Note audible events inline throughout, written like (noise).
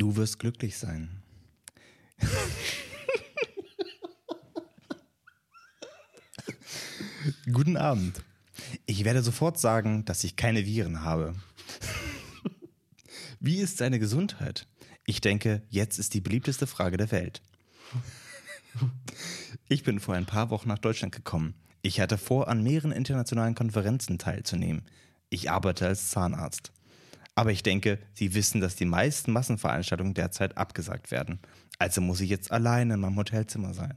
Du wirst glücklich sein. (laughs) Guten Abend. Ich werde sofort sagen, dass ich keine Viren habe. Wie ist seine Gesundheit? Ich denke, jetzt ist die beliebteste Frage der Welt. Ich bin vor ein paar Wochen nach Deutschland gekommen. Ich hatte vor, an mehreren internationalen Konferenzen teilzunehmen. Ich arbeite als Zahnarzt. Aber ich denke, Sie wissen, dass die meisten Massenveranstaltungen derzeit abgesagt werden. Also muss ich jetzt alleine in meinem Hotelzimmer sein.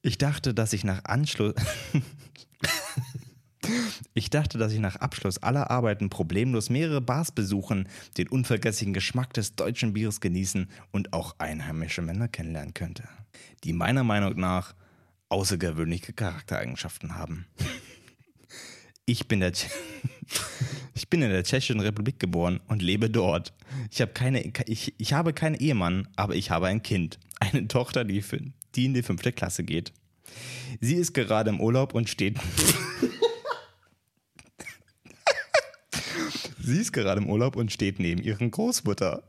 Ich dachte, dass ich nach Anschluss. (laughs) Ich dachte, dass ich nach Abschluss aller Arbeiten problemlos mehrere Bars besuchen, den unvergesslichen Geschmack des deutschen Bieres genießen und auch einheimische Männer kennenlernen könnte, die meiner Meinung nach außergewöhnliche Charaktereigenschaften haben. Ich bin, der (laughs) ich bin in der Tschechischen Republik geboren und lebe dort. Ich, habe keine, ich, ich habe keinen Ehemann, aber ich habe ein Kind. Eine Tochter, die, die in die fünfte Klasse geht. Sie ist gerade im Urlaub und steht. (laughs) Sie ist gerade im Urlaub und steht neben ihren Großmutter.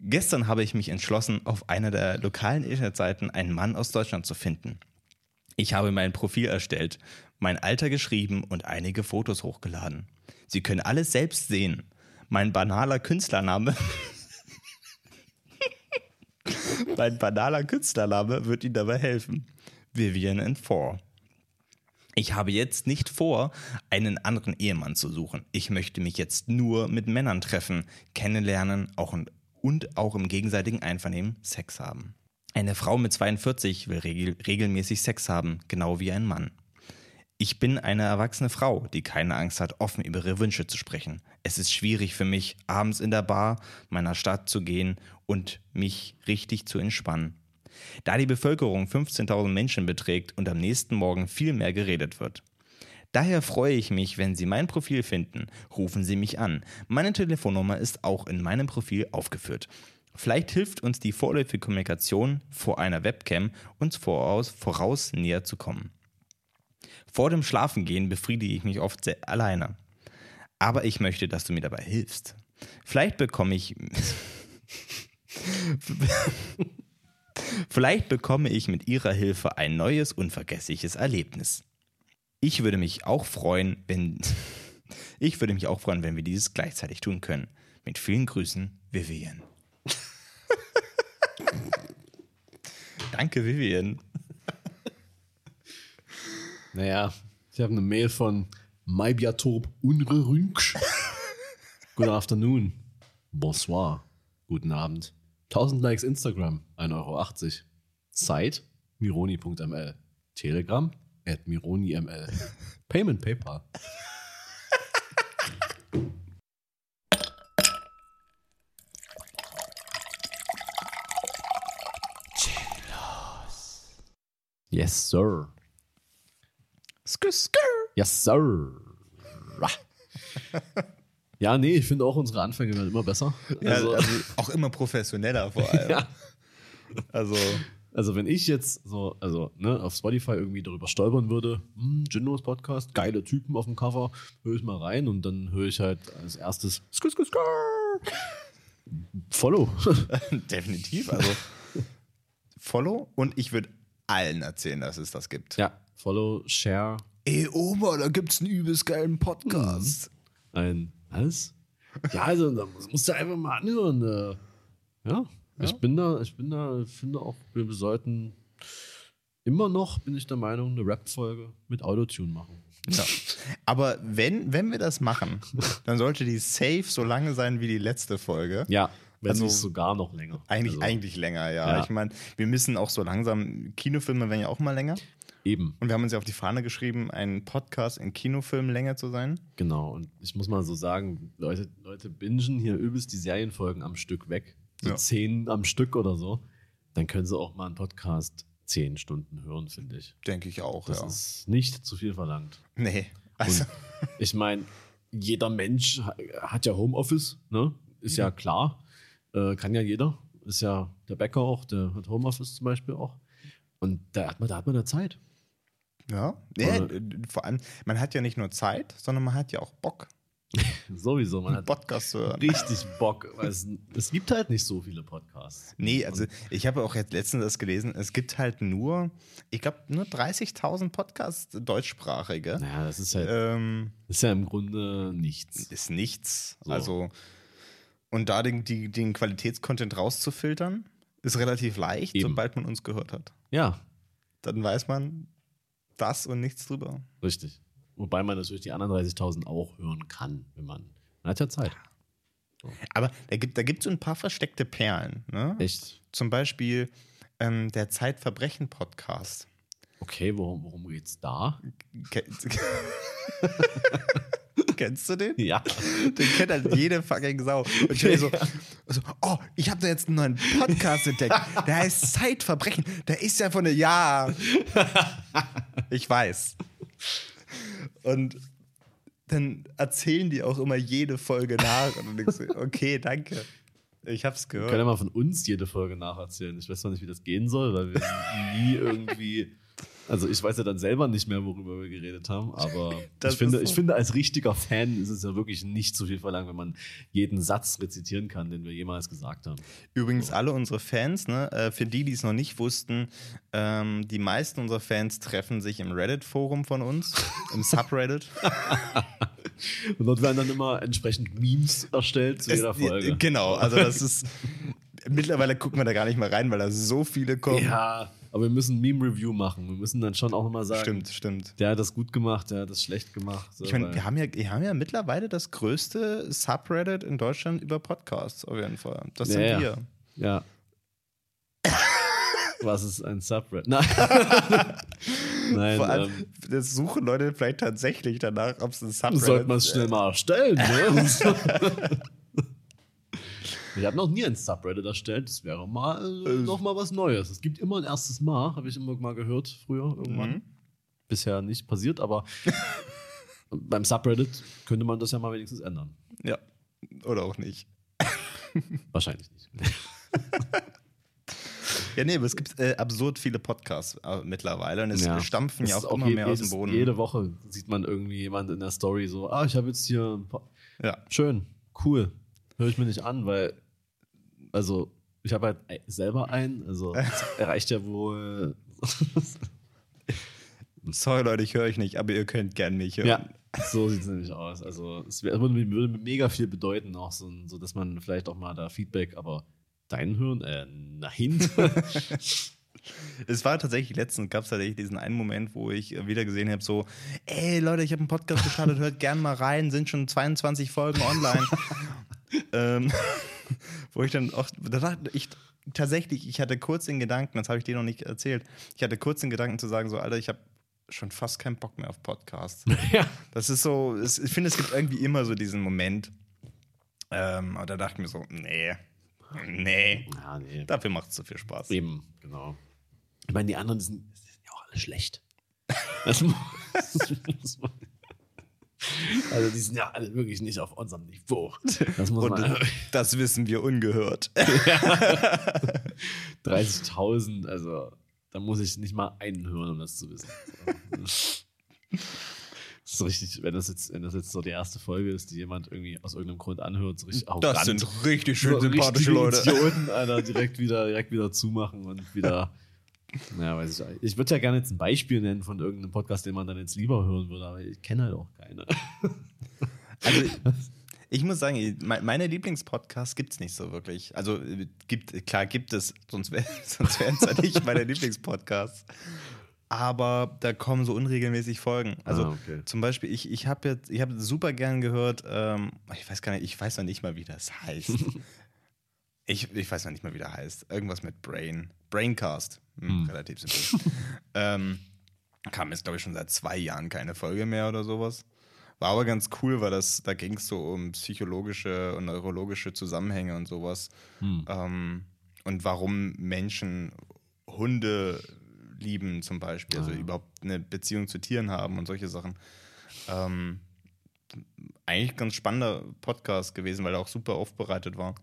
Gestern habe ich mich entschlossen, auf einer der lokalen Internetseiten einen Mann aus Deutschland zu finden. Ich habe mein Profil erstellt, mein Alter geschrieben und einige Fotos hochgeladen. Sie können alles selbst sehen. Mein banaler Künstlername. (laughs) mein banaler Künstlername wird Ihnen dabei helfen. Vivian and Four. Ich habe jetzt nicht vor, einen anderen Ehemann zu suchen. Ich möchte mich jetzt nur mit Männern treffen, kennenlernen auch und auch im gegenseitigen Einvernehmen Sex haben. Eine Frau mit 42 will regel regelmäßig Sex haben, genau wie ein Mann. Ich bin eine erwachsene Frau, die keine Angst hat, offen über ihre Wünsche zu sprechen. Es ist schwierig für mich, abends in der Bar meiner Stadt zu gehen und mich richtig zu entspannen. Da die Bevölkerung 15.000 Menschen beträgt und am nächsten Morgen viel mehr geredet wird. Daher freue ich mich, wenn Sie mein Profil finden. Rufen Sie mich an. Meine Telefonnummer ist auch in meinem Profil aufgeführt. Vielleicht hilft uns die vorläufige Kommunikation vor einer Webcam, uns voraus, voraus näher zu kommen. Vor dem Schlafengehen befriedige ich mich oft sehr alleine. Aber ich möchte, dass du mir dabei hilfst. Vielleicht bekomme ich. (laughs) Vielleicht bekomme ich mit ihrer Hilfe ein neues, unvergessliches Erlebnis. Ich würde mich auch freuen, wenn. (laughs) Ich würde mich auch freuen, wenn wir dieses gleichzeitig tun können. Mit vielen Grüßen, Vivian. Danke, Vivian. Naja, ich habe eine Mail von Maibiatorp Unrerünksch. Good afternoon. Bonsoir. Guten Abend. 1000 Likes Instagram, 1,80 Euro. Site mironi.ml. Telegram at mironiml. Payment PayPal. Yes, sir. Skr, skr. Yes, sir. (laughs) Ja, nee, ich finde auch unsere Anfänge werden immer besser. Ja, also, also auch immer professioneller vor allem. (laughs) ja. Also. Also, wenn ich jetzt so, also, ne, auf Spotify irgendwie darüber stolpern würde, hm, Jinnos Podcast, geile Typen auf dem Cover, höre ich mal rein und dann höre ich halt als erstes skr, skr, skr. Follow. (laughs) Definitiv. Also, Follow und ich würde allen erzählen, dass es das gibt. Ja, Follow, Share. Ey, Oma, da gibt's einen übelst geilen Podcast. Ein, was? Ja, also, da musst du einfach mal anhören. Äh. Ja, ja, ich bin da, ich bin da, finde auch, wir sollten immer noch, bin ich der Meinung, eine Rap-Folge mit Autotune machen. Ja. Aber wenn, wenn wir das machen, dann sollte die safe so lange sein wie die letzte Folge. Ja. Wenn also, nicht sogar noch länger. Eigentlich, also, eigentlich länger, ja. ja. Ich meine, wir müssen auch so langsam, Kinofilme werden ja auch mal länger. Eben. Und wir haben uns ja auf die Fahne geschrieben, ein Podcast in Kinofilmlänge zu sein. Genau. Und ich muss mal so sagen, Leute, Leute bingen hier übelst die Serienfolgen am Stück weg. So ja. zehn am Stück oder so. Dann können sie auch mal einen Podcast zehn Stunden hören, finde ich. Denke ich auch, das ja. Das ist nicht zu viel verlangt. Nee. Also. ich meine, jeder Mensch hat ja Homeoffice, ne? Ist ja, ja klar. Äh, kann ja jeder. Ist ja der Bäcker auch, der hat Homeoffice zum Beispiel auch. Und da hat man, da hat man da Zeit. Ja, ja vor allem, man hat ja nicht nur Zeit, sondern man hat ja auch Bock. (laughs) Sowieso, man hat Podcast hören. richtig Bock. Weil es, es gibt halt nicht so viele Podcasts. Nee, also ich habe auch jetzt letztens das gelesen, es gibt halt nur, ich glaube, nur 30.000 Podcasts deutschsprachige. Naja, das ist halt, Ähm, ist ja im Grunde nichts. ist nichts. So. Also, und da den, die, den Qualitätscontent rauszufiltern, ist relativ leicht, Eben. sobald man uns gehört hat. Ja, Dann weiß man das und nichts drüber. richtig. Wobei man natürlich die anderen 30.000 auch hören kann, wenn man. Man hat ja Zeit. Aber da gibt da gibt's so ein paar versteckte Perlen. Ne? Echt? Zum Beispiel ähm, der Zeitverbrechen-Podcast. Okay, worum, worum geht's da? (laughs) Ke- Kennst du den? Ja. Den kennt halt jede fucking Sau. Und ich bin so, so, oh, ich habe da jetzt einen neuen Podcast entdeckt. Der heißt Zeitverbrechen. Der ist ja von der, ja. Ich weiß. Und dann erzählen die auch immer jede Folge nach. Und dann denkst du, okay, danke. Ich hab's Wir können ja gehört. mal von uns jede Folge nacherzählen. Ich weiß noch nicht, wie das gehen soll, weil wir nie irgendwie. Also ich weiß ja dann selber nicht mehr, worüber wir geredet haben, aber (laughs) ich finde, so. ich finde, als richtiger Fan ist es ja wirklich nicht zu viel verlangt, wenn man jeden Satz rezitieren kann, den wir jemals gesagt haben. Übrigens, alle unsere Fans, ne, äh, für die, die es noch nicht wussten, ähm, die meisten unserer Fans treffen sich im Reddit-Forum von uns, (laughs) im Subreddit. Und dort werden dann immer entsprechend Memes erstellt zu jeder Es- Folge. Genau, also das ist. Mittlerweile gucken wir da gar nicht mehr rein, weil da so viele kommen. Ja, aber wir müssen Meme-Review machen. Wir müssen dann schon auch nochmal sagen, Stimmt, stimmt. der hat das gut gemacht, der hat das schlecht gemacht. So, Ich meine, wir haben, ja, wir haben ja mittlerweile das größte Subreddit in Deutschland über Podcasts, auf jeden Fall. Das sind Ja, wir. Ja. (laughs) Was ist ein Subreddit? Nein. (laughs) Nein, Vor allem, ähm, das suchen Leute vielleicht tatsächlich danach, ob es ein Subreddit sollte man es schnell mal erstellen. Ne? (laughs) ich habe noch nie ein Subreddit erstellt. Das wäre mal äh, noch mal was Neues. Es gibt immer ein erstes Mal, habe ich immer mal gehört früher irgendwann. Mhm. Bisher nicht passiert, aber (laughs) beim Subreddit könnte man das ja mal wenigstens ändern. Ja. Oder auch nicht. (laughs) Wahrscheinlich nicht. (laughs) Ja, nee, aber es gibt äh, absurd viele Podcasts äh, mittlerweile und es Ja. stampfen ja ist auch immer je- mehr aus dem jedes- Boden. Jede Woche sieht man irgendwie jemand in der Story so, ah, ich habe jetzt hier Ja. schön, cool. Höre ich mir nicht an, weil, also, ich habe halt selber einen, also, (laughs) erreicht ja wohl. (laughs) Sorry, Leute, ich höre euch nicht, aber ihr könnt gern mich hören. ja, so sieht es nämlich aus. Also, es würde, mega viel bedeuten, auch so, so, dass man vielleicht auch mal da Feedback, aber deinen hören? Äh, nein. (laughs) Es war tatsächlich letztens, gab es tatsächlich diesen einen Moment, wo ich wieder gesehen habe, so, ey Leute, ich habe einen Podcast gestartet, hört gern mal rein, sind schon 22 Folgen online. ähm, (laughs) wo ich dann auch, da dachte ich tatsächlich, ich hatte kurz den Gedanken, das habe ich dir noch nicht erzählt, ich hatte kurz den Gedanken zu sagen, so, Alter, ich habe schon fast keinen Bock mehr auf Podcasts. (laughs) ja. Das ist so, es, ich finde, es gibt irgendwie immer so diesen Moment. Ähm, aber da dachte ich mir so, nee, nee, ja, nee. dafür macht es zu viel Spaß. Eben, genau. Ich meine, die anderen sind, sind ja auch alle schlecht. Das muss, (laughs) das muss man. (laughs) Also die sind ja alle wirklich nicht auf unserem Niveau. Das muss Und man. (laughs) das wissen wir ungehört. (laughs) 30.000, also da muss ich nicht mal einen hören, um das zu wissen. Das ist richtig, wenn das jetzt, wenn das jetzt so die erste Folge ist, die jemand irgendwie aus irgendeinem Grund anhört, so richtig arrogant. Das sind richtig schön So sympathische Leute. Idioten, Alter, direkt wieder, direkt wieder zumachen und wieder. Ja, weiß ich. Ich würde ja gerne jetzt ein Beispiel nennen von irgendeinem Podcast, den man dann jetzt lieber hören würde, aber ich kenne halt auch keine. (laughs) Also, ich muss sagen, me- meine Lieblingspodcasts gibt es nicht so wirklich. Also, gibt, klar gibt es, sonst, wär, (laughs) sonst wären es ja nicht meine Lieblingspodcasts. Aber da kommen so unregelmäßig Folgen. Also, Ah, okay. zum Beispiel, ich, ich habe jetzt, ich habe super gern gehört, ähm, ich weiß gar nicht, ich weiß noch nicht mal, wie das heißt. (laughs) ich, ich weiß noch nicht mal, wie der heißt. Irgendwas mit Brain. Braincast. Hm, Relativ simpel. (laughs) ähm, kam jetzt, glaube ich, schon seit zwei Jahren keine Folge mehr oder sowas. War aber ganz cool, weil das, da ging es so um psychologische und neurologische Zusammenhänge und sowas. Ähm, und warum Menschen Hunde lieben zum Beispiel, also Ah, ja. überhaupt eine Beziehung zu Tieren haben und solche Sachen. Ähm, eigentlich ganz spannender Podcast gewesen, weil er auch super aufbereitet war.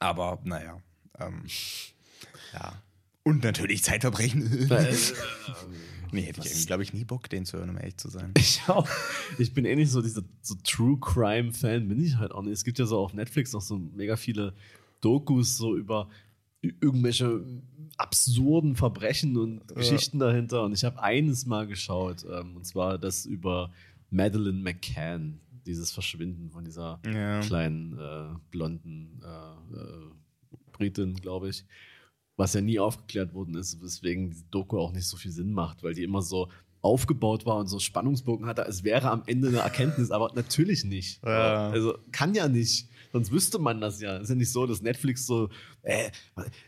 Aber naja, ähm, (laughs) ja. Und natürlich Zeitverbrechen. (laughs) Äh, nee, hätte ich irgendwie, glaube ich, nie Bock, den zu hören, um ehrlich zu sein. (laughs) Ich auch. Ich bin eh nicht so dieser so True Crime Fan, bin ich halt auch nicht. Es gibt ja so auf Netflix noch so mega viele Dokus so über irgendwelche absurden Verbrechen und Geschichten dahinter. Und ich habe eines mal geschaut, ähm, und zwar das über Madeleine McCann, dieses Verschwinden von dieser Ja. kleinen äh, blonden äh, äh, Britin, glaube ich. Was ja nie aufgeklärt worden ist, weswegen die Doku auch nicht so viel Sinn macht, weil die immer so aufgebaut war und so Spannungsbogen hatte, als wäre am Ende eine Erkenntnis, aber natürlich nicht. (laughs) Ja. Also kann ja nicht. Sonst wüsste man das ja. Ist ja nicht so, dass Netflix so, äh,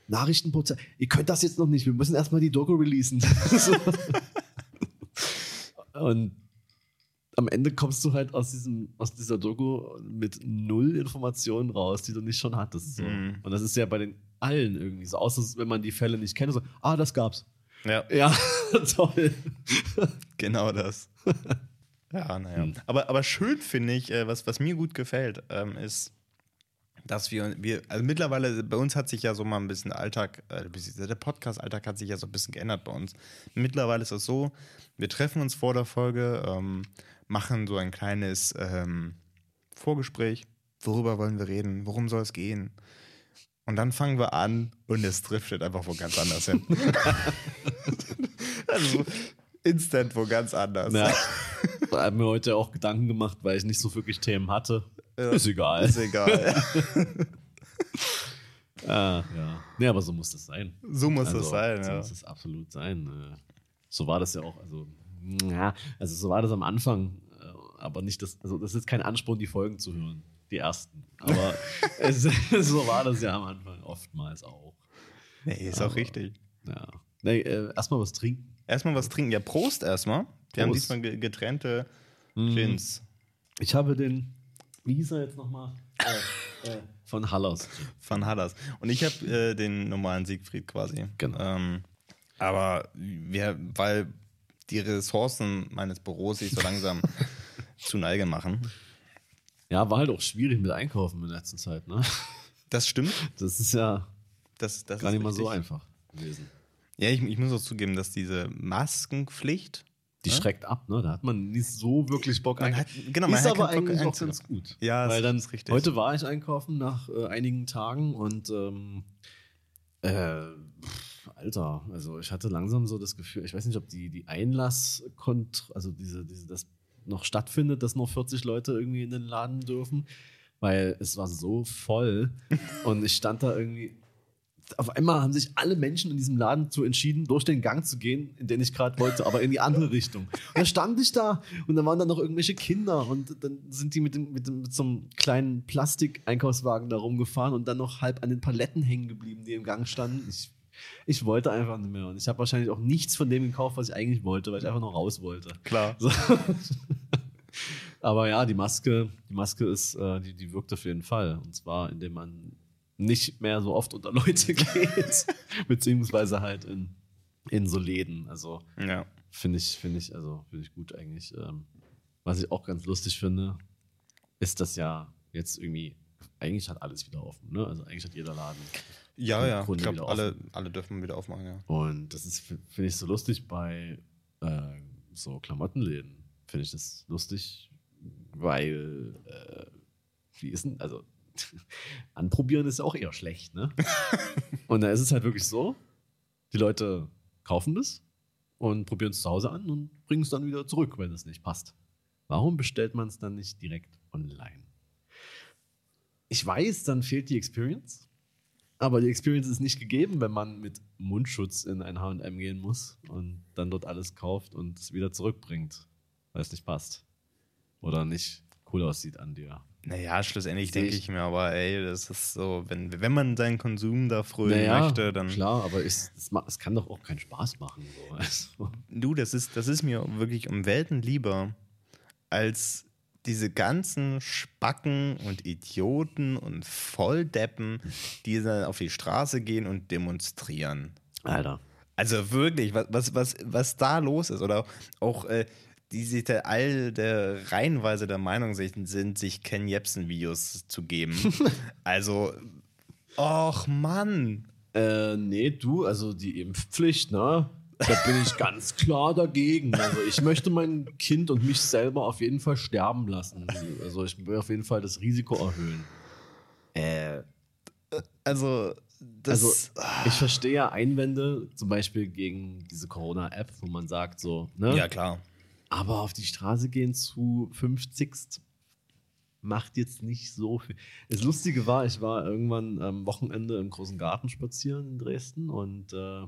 Nachrichtenprozess, ihr könnt das jetzt noch nicht, wir müssen erstmal die Doku releasen. (laughs) Und am Ende kommst du halt aus, diesem, aus dieser Doku mit null Informationen raus, die du nicht schon hattest. So. Mhm. Und das ist ja bei den allen irgendwie so, außer wenn man die Fälle nicht kennt, so, ah, das gab's. Ja, Ja, (laughs) toll. genau das. Ja, naja. Hm. Aber, aber schön finde ich, äh, was, was mir gut gefällt, ähm, ist, dass wir, wir, also mittlerweile, bei uns hat sich ja so mal ein bisschen Alltag, äh, der Podcast-Alltag hat sich ja so ein bisschen geändert bei uns. Mittlerweile ist es so, wir treffen uns vor der Folge, ähm, machen so ein kleines ähm, Vorgespräch. Worüber wollen wir reden? Worum soll es gehen? Und dann fangen wir an und es driftet einfach wo ganz anders hin. (laughs) also instant wo ganz anders. Ja. Ich habe mir heute auch Gedanken gemacht, weil ich nicht so wirklich Themen hatte. Ist egal. Ist egal. (laughs) Ah, ja. Nee, aber so muss das sein. so muss Also, es sein, So ja. muss es absolut sein. Äh, So war das ja auch. Also, ja, also so war das am Anfang. äh, Aber nicht das, also das ist kein Ansporn, die Folgen zu hören. Die ersten. Aber (laughs) es, so war das ja am Anfang oftmals auch. Nee, ist Aber- auch richtig. Ja. Nee, äh, erstmal was trinken. Erstmal was trinken. Ja, Prost erstmal. Wir haben Prost. diesmal ge- getrennte Mhm. Gins Ich habe den, wie hieß er jetzt nochmal? Äh, äh, von Hallers. von Hallas. Und ich habe äh, den normalen Siegfried quasi. Genau. Ähm, aber wir, weil die Ressourcen meines Büros sich so langsam (laughs) zu Neige machen. Ja, war halt auch schwierig mit Einkaufen in der letzten Zeit, ne? (laughs) Das stimmt. Das ist ja Das, das gar nicht mal so einfach gewesen. Ja, ich, ich muss auch zugeben, dass diese Maskenpflicht. Die Ja? schreckt ab, ne? Da hat man nicht so wirklich Bock. Man hat- genau, man ist hat aber Bock eigentlich auch ganz gut. Ja, Weil dann, ist richtig. heute war ich einkaufen nach äh, einigen Tagen und ähm, äh, pff, Alter, also ich hatte langsam so das Gefühl, ich weiß nicht, ob die, die Einlasskont, also diese, diese, das noch stattfindet, dass nur 40 Leute irgendwie in den Laden dürfen, weil es war so voll (laughs) und ich stand da irgendwie. Auf einmal haben sich alle Menschen in diesem Laden zu entschieden, durch den Gang zu gehen, in den ich gerade wollte, aber in die andere Richtung. Und da stand ich da und dann waren da noch irgendwelche Kinder und dann sind die mit, dem, mit, dem, mit so einem kleinen Plastik-Einkaufswagen da rumgefahren und dann noch halb an den Paletten hängen geblieben, die im Gang standen. Ich, ich wollte einfach nicht mehr und ich habe wahrscheinlich auch nichts von dem gekauft, was ich eigentlich wollte, weil ich einfach nur raus wollte. Klar. So. (laughs) Aber ja, die Maske, die Maske ist, äh, die, die wirkt auf jeden Fall. Und zwar, indem man nicht mehr so oft unter Leute (laughs) geht, beziehungsweise halt in, in so Läden. Also Ja. finde ich, finde ich, also finde ich gut eigentlich. Ähm, was ich auch ganz lustig finde, ist, dass ja jetzt irgendwie, eigentlich hat alles wieder offen, ne? Also eigentlich hat jeder Laden. Ja, ja. Ich Grunde glaube, wieder alle, alle dürfen wieder aufmachen, ja. Und das ist, finde ich, so lustig bei äh, so Klamottenläden. Finde ich das lustig, weil, äh, wie ist denn, also, (laughs) anprobieren ist auch eher schlecht, ne? (laughs) und da ist es halt wirklich so, die Leute kaufen das und probieren es zu Hause an und bringen es dann wieder zurück, wenn es nicht passt. Warum bestellt man es dann nicht direkt online? Ich weiß, dann fehlt die Experience. Aber die Experience ist nicht gegeben, wenn man mit Mundschutz in ein HM gehen muss und dann dort alles kauft und es wieder zurückbringt, weil es nicht passt. Oder nicht cool aussieht an dir. Naja, schlussendlich denke ich. ich mir aber, ey, das ist so, wenn, wenn man seinen Konsum da frönen möchte, dann. klar, aber es, es kann doch auch keinen Spaß machen. So. Also, Du, das ist, das ist mir wirklich um Welten lieber, als diese ganzen Spacken und Idioten und Volldeppen, die dann auf die Straße gehen und demonstrieren. Alter. Also wirklich, was, was, was, was da los ist. Oder auch äh, die sich da all der reihenweise der Meinung sind, sind sich Ken Jebsen-Videos zu geben. (laughs) also, och Mann. Äh, nee, du, also die Impfpflicht, ne? Da bin ich ganz klar dagegen. Also ich möchte mein Kind und mich selber auf jeden Fall sterben lassen. Also ich will auf jeden Fall das Risiko erhöhen. Äh, also, das, Also ich verstehe ja Einwände, zum Beispiel gegen diese Corona-App, wo man sagt so, ne? ja klar. Aber auf die Straße gehen zu 50 macht jetzt nicht so viel. Das Lustige war, ich war irgendwann am Wochenende im großen Garten spazieren in Dresden und äh,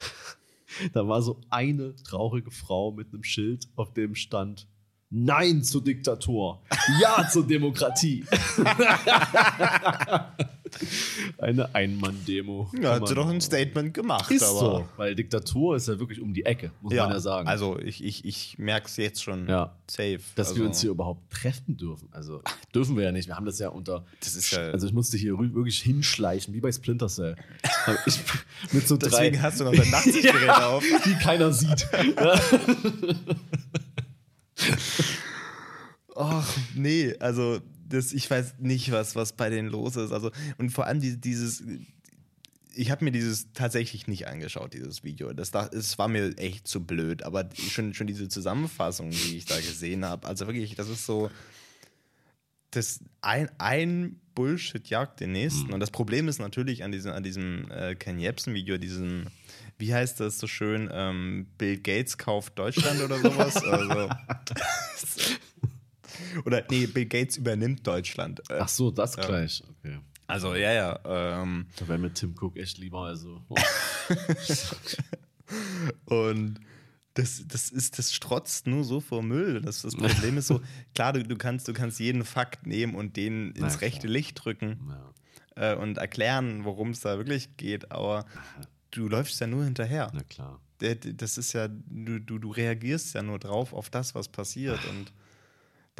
(laughs) (laughs) da war so eine traurige Frau mit einem Schild, auf dem stand Nein zur Diktatur, Ja zur Demokratie. (laughs) (laughs) eine Einmann-Demo. Ja, hat sie doch ein Statement gemacht. Ist aber, so, weil Diktatur ist ja wirklich um die Ecke, muss Ja, man ja sagen. Also ich, ich, ich merke es jetzt schon Ja. safe. dass also, wir uns hier überhaupt treffen dürfen. Also (laughs) dürfen wir ja nicht. Wir haben das ja unter. Das ist ja- also ich musste hier wirklich hinschleichen, wie bei Splinter Cell. Ich, (laughs) mit so Deswegen drei, hast du noch dein Nachtsichtgerät auf. die keiner sieht. Ja. Ach, nee, also das, ich weiß nicht, was, was bei denen los ist. Also, und vor allem die, dieses, ich habe mir dieses tatsächlich nicht angeschaut, dieses Video. Das, da- es war mir echt zu blöd, aber schon, schon diese Zusammenfassung, die ich da gesehen habe, also wirklich, das ist so, das ein, ein Bullshit jagt den nächsten. Und das Problem ist natürlich an diesem, an diesem äh, Ken Jebsen-Video, diesem, wie heißt das so schön, ähm, Bill Gates kauft Deutschland oder sowas. also, (laughs) (laughs) oder nee, Bill Gates übernimmt Deutschland. Äh, Ach so, das gleich. Okay. Also ja, ja. Ähm, Da wäre mir Tim Cook echt lieber. Also. oh. (laughs) Und das, das ist, das strotzt nur so vor Müll. Das, das Problem ist so, (laughs) klar, du, du, kannst, du kannst jeden Fakt nehmen und den ins klar. rechte Licht drücken Ja, äh, und erklären, worum es da wirklich geht, aber du läufst ja nur hinterher. na klar. Das ist ja, du, du, du reagierst ja nur drauf auf das, was passiert. Und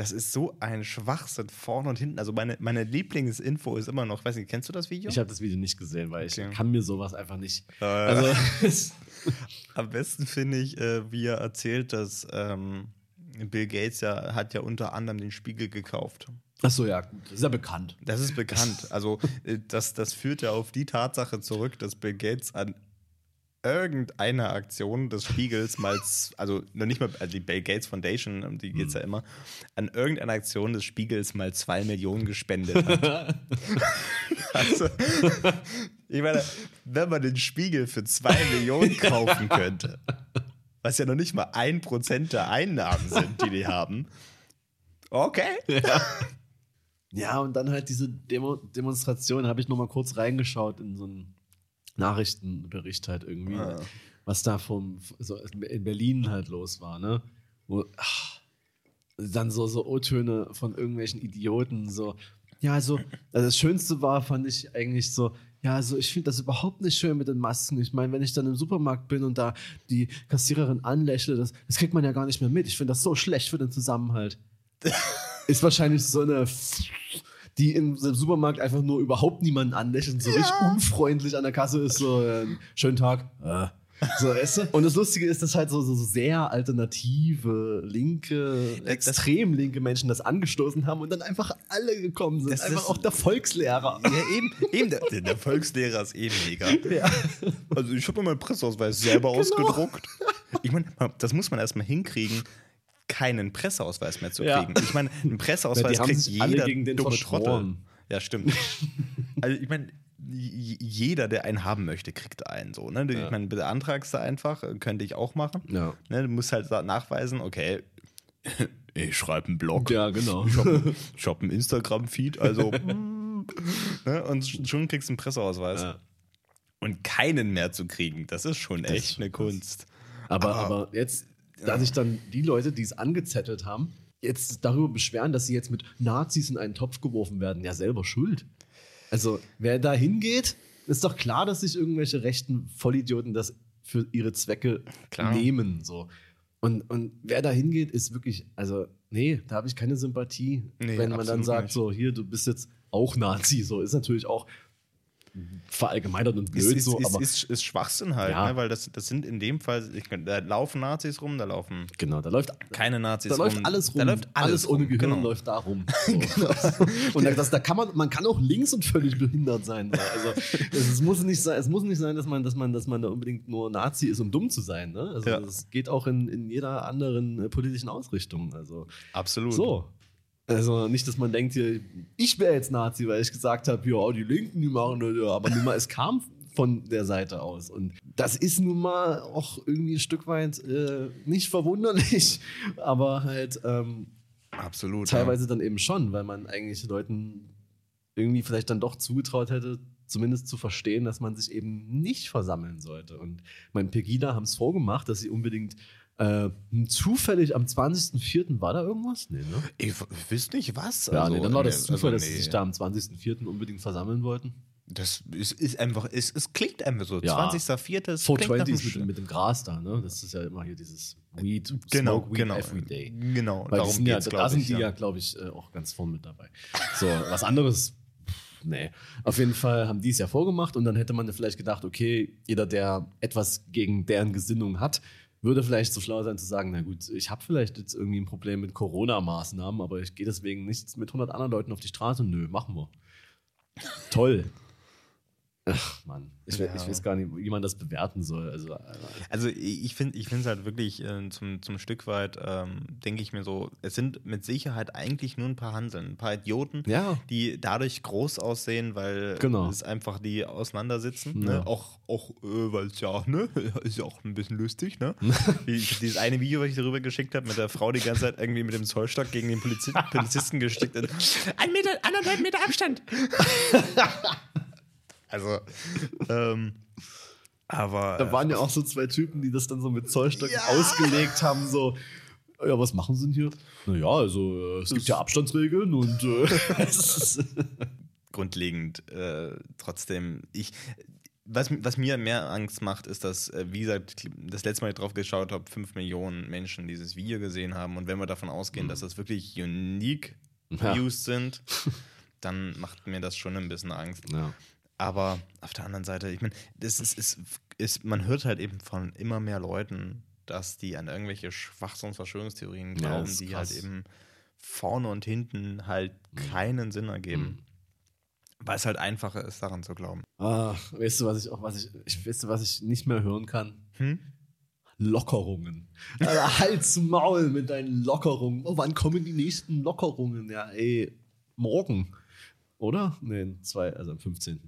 das ist so ein Schwachsinn vorne und hinten. Also meine, meine Lieblingsinfo ist immer noch, weiß nicht, kennst du das Video? Ich habe das Video nicht gesehen, weil Okay. ich kann mir sowas einfach nicht. Äh. Also, (laughs) Am besten finde ich, äh, wie er erzählt, dass ähm, Bill Gates ja hat ja unter anderem den Spiegel gekauft. ach so, ja, gut. Das ist ja bekannt. Das ist bekannt. Also äh, das, das führt ja auf die Tatsache zurück, dass Bill Gates an irgendeiner Aktion des Spiegels mal, also noch nicht mal, also die Bill Gates Foundation, um die geht es ja immer, an irgendeiner Aktion des Spiegels mal zwei Millionen gespendet hat. (laughs) also, ich meine, wenn man den Spiegel für zwei Millionen kaufen könnte, was ja noch nicht mal ein Prozent der Einnahmen sind, die die haben, okay. Ja, und dann halt diese Demo Demonstration, habe ich noch mal kurz reingeschaut in so einen Nachrichtenbericht halt irgendwie, Ah. was da vom, so in Berlin halt los war, ne? Wo, ach, dann so, so O-Töne von irgendwelchen Idioten, so, ja, also, also das Schönste war, fand ich eigentlich so, ja, also ich finde das überhaupt nicht schön mit den Masken. Ich meine, wenn ich dann im Supermarkt bin und da die Kassiererin anlächle, das, das kriegt man ja gar nicht mehr mit. Ich finde das so schlecht für den Zusammenhalt. (laughs) Ist wahrscheinlich so eine, die im Supermarkt einfach nur überhaupt niemanden anlächelt und so richtig unfreundlich an der Kasse ist, so, äh, schönen Tag. Äh. So, weißt du? Und das Lustige ist, dass halt so, so, sehr alternative, linke, Das- extrem linke Menschen das angestoßen haben und dann einfach alle gekommen sind. Das einfach auch der Volkslehrer. Ja, eben, eben der, der- Volkslehrer ist eh mega. Also ich habe mir meinen Presseausweis selber Genau. ausgedruckt. Ich meine, das muss man erstmal hinkriegen, keinen Presseausweis mehr zu Ja. kriegen. Ich meine, einen (laughs) Ja, Presseausweis haben kriegt jeder dumme. Trottel. Ja, stimmt. (laughs) Also ich meine, jeder, der einen haben möchte, kriegt einen so. Ne? Ja. Ich meine, beantragst du einfach, könnte ich auch machen. Ja. Ne? Du musst halt nachweisen, okay, (laughs) ich schreibe einen Blog. Ja, genau. Ich habe hab einen Instagram-Feed, also. ne? Und sch- schon kriegst du einen Presseausweis. Ja. Und keinen mehr zu kriegen, das ist schon Das ist echt schon eine. Kunst. Aber, Aber- aber jetzt, da sich dann die Leute, die es angezettelt haben, jetzt darüber beschweren, dass sie jetzt mit Nazis in einen Topf geworfen werden, ja selber schuld. Also, wer da hingeht, ist doch klar, dass sich irgendwelche rechten Vollidioten das für ihre Zwecke Klar. nehmen. So. Und, und wer da hingeht, ist wirklich, also, nee, da habe ich keine Sympathie. Nee, wenn man dann sagt, nicht. so, hier, du bist jetzt auch Nazi, so ist natürlich auch verallgemeinert und blöd Ist, ist, so, ist, aber ist, ist Schwachsinn halt, Ja. ne? weil das, das sind in dem Fall, ich, da laufen Nazis rum, da laufen genau, da läuft keine Nazis da rum. läuft alles rum. Da läuft alles, ohne rum. Gehirn genau. läuft da rum. (laughs) So. und da, das, da kann man, man kann auch links und völlig behindert sein. So. Also es, es muss nicht sein, es muss nicht sein, dass man, dass man, dass man da unbedingt nur Nazi ist, um dumm zu sein. Ne? Also Ja. das geht auch in, in jeder anderen äh, politischen Ausrichtung. Also Absolut. so. Also nicht, dass man denkt, hier, ich wäre jetzt Nazi, weil ich gesagt habe, ja, die Linken, die machen das, ja. aber nun mal, es kam von der Seite aus. Und das ist nun mal auch irgendwie ein Stück weit äh, nicht verwunderlich, (laughs) aber halt ähm, Absolut. teilweise dann eben schon, weil man eigentlich Leuten irgendwie vielleicht dann doch zugetraut hätte, zumindest zu verstehen, dass man sich eben nicht versammeln sollte. Und mein Pegida haben es vorgemacht, dass sie unbedingt äh, zufällig am 20.04. war da irgendwas? Nee, ne? Ja. Ich, wüsste nicht was. Ja, also, nee, dann war das nee, Zufall, also, dass sie sich da am 20.04. unbedingt versammeln wollten. Das ist, ist einfach, es, es klingt einfach so. Ja. 20.04. es klingt nach 420 einem ist mit, mit dem Gras da, ne? Das ist ja immer hier dieses Weed, Genau, smoke weed genau. every day. Genau, Weil darum sind ja, geht's, da sind ich, die ja, glaube ich, äh, auch ganz vorn mit dabei. So, was anderes, nee. Auf jeden Fall haben die es ja vorgemacht und dann hätte man ja vielleicht gedacht, okay, jeder, der etwas gegen deren Gesinnung hat, würde vielleicht so schlau sein zu sagen, na gut, ich habe vielleicht jetzt irgendwie ein Problem mit Corona-Maßnahmen, aber ich gehe deswegen nicht mit 100 anderen Leuten auf die Straße. Nö, machen wir. Toll. Ach, Mann. Ich, Ja. ich weiß gar nicht, wie man das bewerten soll. Also, äh, Also ich finde ich es halt wirklich äh, zum, zum Stück weit, ähm, denke ich mir so, es sind mit Sicherheit eigentlich nur ein paar Hanseln, ein paar Idioten, Ja. die dadurch groß aussehen, weil Genau. es einfach die auseinandersitzen. Ja. Ne? Auch, auch äh, weil es ja, ne, (laughs) ist ja auch ein bisschen lustig, ne? (laughs) Ich, dieses eine Video, was ich darüber geschickt habe, mit der Frau die ganze Zeit irgendwie mit dem Zollstock gegen den Polizi Polizisten gesteckt hat. (laughs) Ein Meter, anderthalb Meter Abstand. Also, ähm, aber. Da waren ja auch so zwei Typen, die das dann so mit Zollstöcken Ja. ausgelegt haben, so. Ja, was machen sie denn hier? Naja, also äh, es gibt ja Abstandsregeln und äh, (laughs) (laughs) grundlegend äh, trotzdem, ich, was, was mir mehr Angst macht, ist, dass, äh, wie gesagt, das letzte Mal ich drauf geschaut habe, 5 Millionen Menschen dieses Video gesehen haben und wenn wir davon ausgehen, dass das wirklich unique Ja. Views sind, (laughs) dann macht mir das schon ein bisschen Angst. ja. Aber auf der anderen Seite, ich meine, das ist, ist, ist, man hört halt eben von immer mehr Leuten, dass die an irgendwelche Schwachsinns-Verschwörungstheorien Ja, glauben, das ist die krass. halt eben vorne und hinten halt keinen Sinn ergeben. Mhm. Weil es halt einfacher ist, daran zu glauben. Ah, weißt du, was ich auch, was ich, ich weißt du, was ich nicht mehr hören kann? Hm? Lockerungen. Also, Hals Maul mit deinen Lockerungen. Oh, wann kommen die nächsten Lockerungen? Ja, ey, morgen. Oder? Nee, zwei, also am (laughs) 15.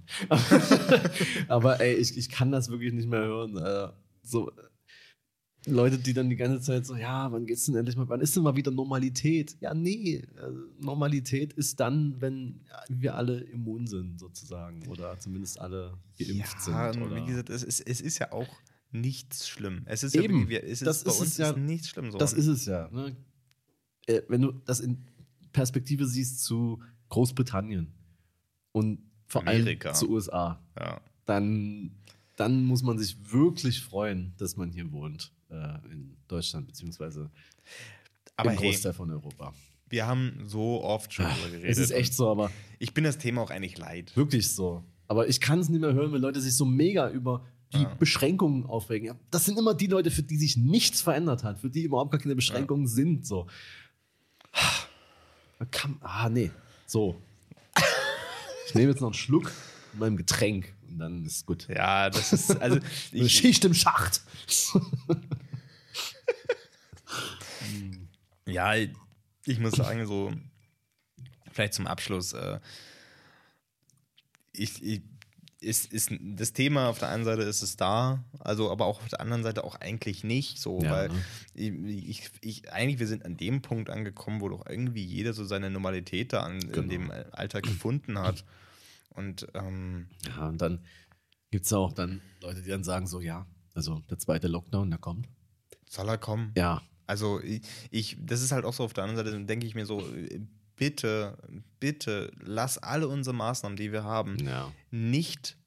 Aber ey, ich, ich kann das wirklich nicht mehr hören. So äh, Leute, die dann die ganze Zeit so, ja, wann geht's denn endlich mal, wann ist denn mal wieder Normalität? Ja, nee, also Normalität ist dann, wenn wir alle immun sind, sozusagen. Oder zumindest alle geimpft ja, sind. Oder wie gesagt, es ist, es ist ja auch nichts schlimm. Es ist Eben. ja es ist, Das bei ist uns es ja. ist nichts schlimm. So. Das ist es ja. Ne? Äh, wenn du das in Perspektive siehst zu Großbritannien und vor Amerika. allem zu USA, ja. dann, dann muss man sich wirklich freuen, dass man hier wohnt äh, in Deutschland, beziehungsweise Aber im hey, Großteil von Europa. wir haben so oft schon darüber geredet. Es ist echt so, aber Ich bin das Thema auch eigentlich leid. wirklich so. Aber ich kann es nicht mehr hören, wenn Leute sich so mega über die Ja. Beschränkungen aufregen. Ja, das sind immer die Leute, für die sich nichts verändert hat, für die überhaupt gar keine Beschränkungen sind. So. Man kann, ah, nee. So. Ich nehme jetzt noch einen Schluck von meinem Getränk und dann ist gut. Ja, das ist, also (laughs) Eine ich, Schicht im Schacht. (laughs) Ja, ich muss sagen, so, vielleicht zum Abschluss, äh, ich, ich, ist, ist das Thema auf der einen Seite ist es da, also aber auch auf der anderen Seite auch eigentlich nicht so, Ja, weil ne? ich, ich, ich, eigentlich wir sind an dem Punkt angekommen, wo doch irgendwie jeder so seine Normalität da an, in Genau. dem Alltag gefunden hat. Und ähm, Ja, und dann gibt es auch dann Leute, die dann sagen so, ja, also der zweite Lockdown, der kommt. soll er kommen? Ja, Also ich, ich, das ist halt auch so auf der anderen Seite, dann denke ich mir so, äh, bitte, bitte, lass alle unsere Maßnahmen, die wir haben, ja. nicht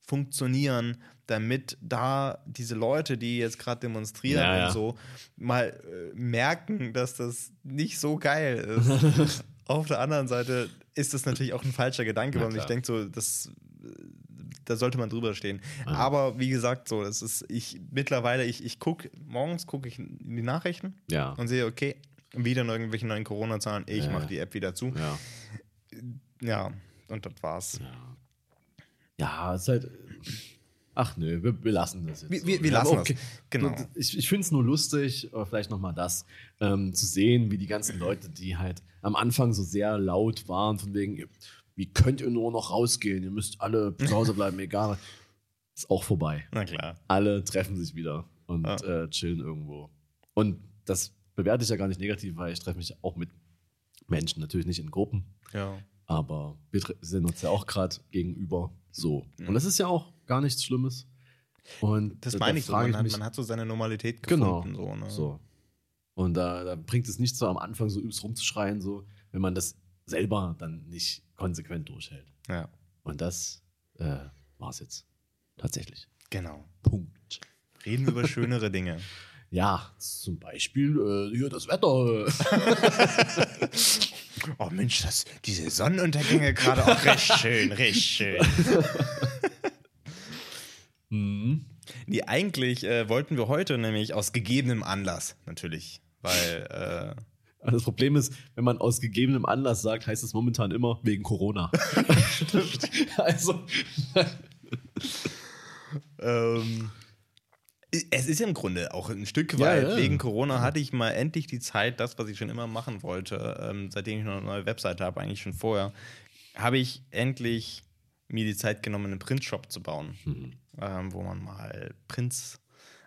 funktionieren, damit da diese Leute, die jetzt gerade demonstrieren Ja, ja. und so, mal äh, merken, dass das nicht so geil ist. (laughs) Auf der anderen Seite ist das natürlich auch ein falscher Gedanke, weil ich denke so, das äh, da sollte man drüber stehen. Aber wie gesagt, so, das ist, ich mittlerweile, ich, ich gucke, morgens gucke ich in die Nachrichten Ja. und sehe, okay, wieder irgendwelche neuen Corona-Zahlen, ich Ja. mache die App wieder zu. Ja. Ja, und das war's. Ja, es ist halt. Ach nö, wir, wir lassen das jetzt. Wir- wir- wir lassen auch das. ge- Genau. Ich, ich finde es nur lustig, oder vielleicht nochmal das, ähm, zu sehen, wie die ganzen Leute, die halt am Anfang so sehr laut waren, von wegen, wie könnt ihr nur noch rausgehen? Ihr müsst alle zu Hause bleiben, egal. Ist auch vorbei. Na klar. Alle treffen sich wieder und Ja. äh, chillen irgendwo. Und das bewerte ich ja gar nicht negativ, weil ich treffe mich auch mit Menschen, natürlich nicht in Gruppen, Ja. aber wir sind uns ja auch gerade gegenüber so. Und das ist ja auch gar nichts Schlimmes. Und Das da- meine da ich so. Man hat, mich, man hat so seine Normalität genau, gefunden. So, ne? so. Und da, da bringt es nicht so am Anfang so übelst rumzuschreien, so, wenn man das selber dann nicht konsequent durchhält. Ja, Und das äh, war es jetzt. Tatsächlich. genau. Punkt. Reden wir über (laughs) schönere Dinge. Ja, zum Beispiel äh, hier das Wetter. (laughs) Oh Mensch, das, diese Sonnenuntergänge gerade auch recht schön, recht schön. (laughs) mhm. Nee, eigentlich äh, wollten wir heute nämlich aus gegebenem Anlass, natürlich, weil, äh, Aber Das Problem ist, wenn man aus gegebenem Anlass sagt, heißt es momentan immer wegen Corona. (laughs) also, ähm, es ist ja im Grunde auch ein Stück Ja, weit. ja. Wegen Corona hatte ich mal endlich die Zeit, das, was ich schon immer machen wollte, ähm, seitdem ich noch eine neue Webseite habe, eigentlich schon vorher, habe ich endlich mir die Zeit genommen, einen Printshop zu bauen, ähm, wo man mal Prints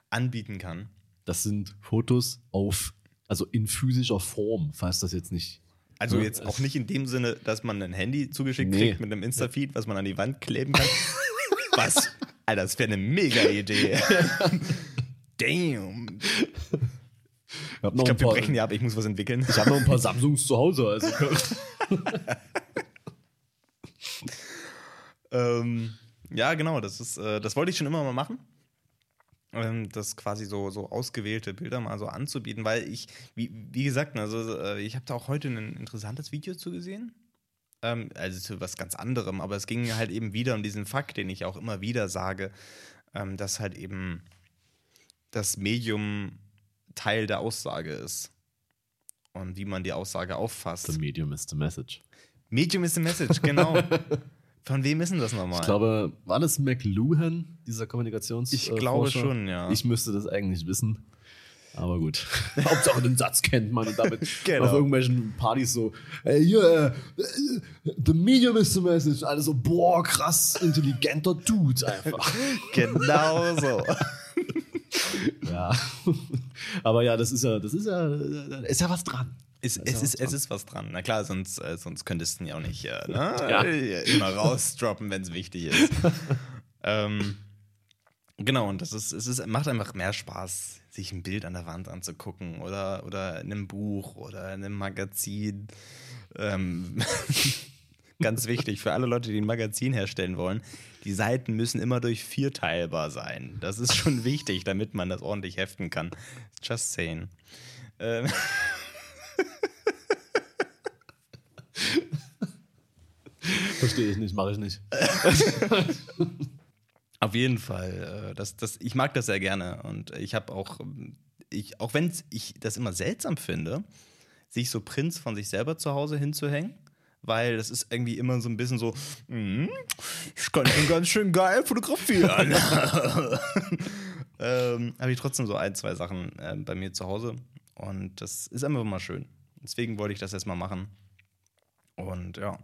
anbieten kann. das sind Fotos auf, also in physischer Form, falls das jetzt nicht. Also Ja, jetzt auch nicht in dem Sinne, dass man ein Handy zugeschickt Nee. kriegt mit einem Insta-Feed, was man an die Wand kleben kann. (laughs) was? Alter, das wäre eine mega Idee. (laughs) Damn. Ich habe Ich glaube, wir brechen ja ab, ich muss was entwickeln. ich hab noch ein paar Samsungs zu Hause. Also (laughs) ähm, ja, genau, das ist, äh, das wollte ich schon immer mal machen. Ähm, das quasi so, so ausgewählte Bilder mal so anzubieten, weil ich, wie, wie gesagt, also äh, ich habe da auch heute ein interessantes Video zu gesehen. Ähm, also zu was ganz anderem, aber es ging halt eben wieder um diesen Fakt, den ich auch immer wieder sage, ähm, dass halt eben das Medium Teil der Aussage ist. Und wie man die Aussage auffasst. The medium is the message. Medium is the message, (laughs) genau. Von wem ist denn das nochmal? Ich glaube, war das McLuhan, dieser Kommunikations? Ich äh, glaube Forscher? schon, ja. Ich müsste das eigentlich wissen. Aber gut. (laughs) Hauptsache den Satz kennt man und damit (laughs) Genau. auf irgendwelchen Partys so, ey, hier, äh, the medium is the message. Alle so, boah, krass, intelligenter Dude einfach. (laughs) genau so. ja. Aber ja, das ist ja, das ist ja, da ist ja was dran. Es, Da es, ja ist, was es dran. ist was dran. Na klar, sonst, äh, sonst könntest du ihn ja auch nicht äh, ne? Ja. immer rausdroppen, wenn es wichtig ist. ähm, genau, und das ist, es ist, macht einfach mehr Spaß, sich ein Bild an der Wand anzugucken oder, oder in einem Buch oder in einem Magazin. Ähm, (laughs) ganz wichtig für alle Leute, die ein Magazin herstellen wollen. Die Seiten müssen immer durch vier teilbar sein. Das ist schon (laughs) wichtig, damit man das ordentlich heften kann. Just saying. Ähm, (laughs) Verstehe ich nicht, mache ich nicht. Auf jeden Fall. äh, Das, das, ich mag das sehr gerne. Und ich habe auch, ich, auch wenn ich das immer seltsam finde, sich so Prints von sich selber zu Hause hinzuhängen, weil das ist irgendwie immer so ein bisschen so, "Mhm, ich kann schon ganz schön geil fotografieren. (laughs) ähm, habe ich trotzdem so ein, zwei Sachen äh, bei mir zu Hause. Und das ist einfach mal schön. Deswegen wollte ich das jetzt mal machen. Und ja.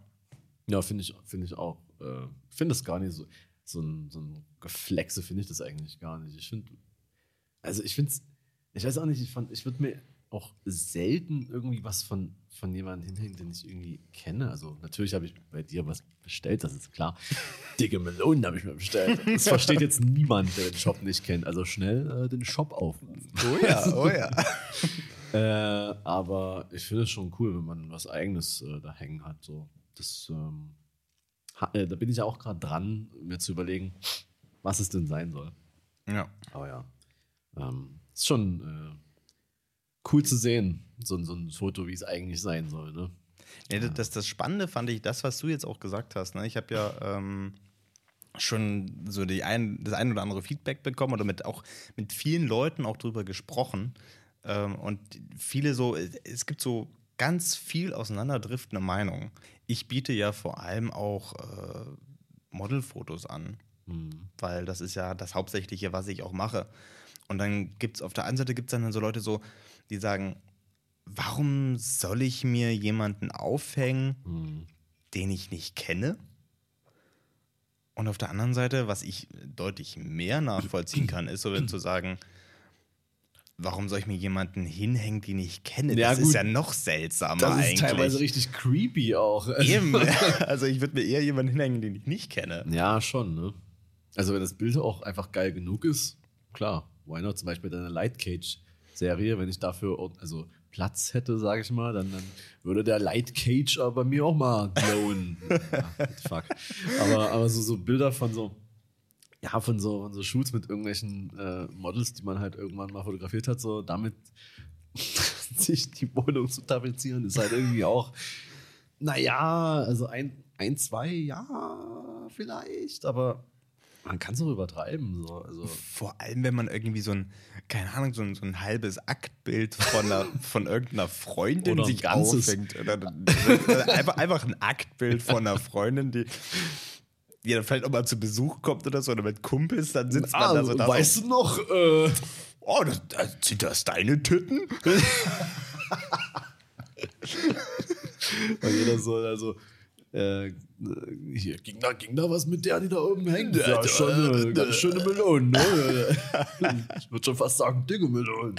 Ja, finde ich, finde ich auch. Äh, finde das gar nicht so. So ein, so ein Geflexe finde ich das eigentlich gar nicht. Ich finde, also ich finde es, ich weiß auch nicht, ich, fand- ich würde mir auch selten irgendwie was von, von jemandem hinhängen, den ich irgendwie kenne. Also natürlich habe ich bei dir was bestellt, das ist klar. (laughs) Dicke Melonen habe ich mir bestellt. Das versteht jetzt niemand, der den Shop nicht kennt. Also schnell äh, den Shop aufrufen. Oh ja, (laughs) oh ja. Äh, aber ich finde es schon cool, wenn man was Eigenes äh, da hängen hat. So. Das, ähm, äh, da bin ich ja auch gerade dran, mir zu überlegen, was es denn sein soll. ja. Aber ja, ähm, ist schon äh, cool zu sehen, so, ein- so ein Foto, wie es eigentlich sein soll. Ne? Ja, das, das, das Spannende fand ich, das, was du jetzt auch gesagt hast. Ne? Ich habe ja ähm, schon so die ein, das ein oder andere Feedback bekommen oder mit auch mit vielen Leuten auch drüber gesprochen. Ähm, und viele so, es gibt so ganz viel auseinanderdriftende Meinungen. Ich biete ja vor allem auch äh, Modelfotos an, mhm. weil das ist ja das Hauptsächliche, was ich auch mache. Und dann gibt es auf der einen Seite gibt es dann so Leute so, die sagen, warum soll ich mir jemanden aufhängen, mhm. den ich nicht kenne? Und auf der anderen Seite, was ich deutlich mehr nachvollziehen kann, ist so, zu sagen, warum soll ich mir jemanden hinhängen, den ich kenne? Ja, das gut. ist ja noch seltsamer das eigentlich. Das ist teilweise richtig creepy auch. (laughs) Eben. Also ich würde mir eher jemanden hinhängen, den ich nicht kenne. Ja, schon, ne? Also wenn das Bild auch einfach geil genug ist, klar. Why not? Zum Beispiel deine Light Cage Serie, wenn ich dafür, also Platz hätte, sage ich mal, dann, dann würde der Light Cage aber bei mir auch mal glowen. (laughs) ja, fuck. Aber, aber so, so Bilder von so, ja, von so, von so Shoots mit irgendwelchen äh, Models, die man halt irgendwann mal fotografiert hat, so damit (laughs) sich die Wohnung zu tapezieren, ist halt irgendwie auch, naja, also ein, ein, zwei, ja, vielleicht, aber man kann es auch übertreiben. So. Also. Vor allem, wenn man irgendwie so ein, keine Ahnung, so ein, so ein halbes Aktbild von, einer, (laughs) von irgendeiner Freundin sich ganzes. aufhängt. Oder, oder einfach, einfach ein Aktbild von einer Freundin, die, dann vielleicht auch mal zu Besuch kommt oder so, oder mit Kumpels, dann sitzt man ah, da so da. Weißt du noch, äh, oh, das, das, sind das deine Titten? (laughs) Weil jeder so, also äh, hier, ging da, ging da was mit der, die da oben hängt? Ja, ja schon eine ganz schöne Melone, ne? (laughs) ich würde schon fast sagen, dicke Melone.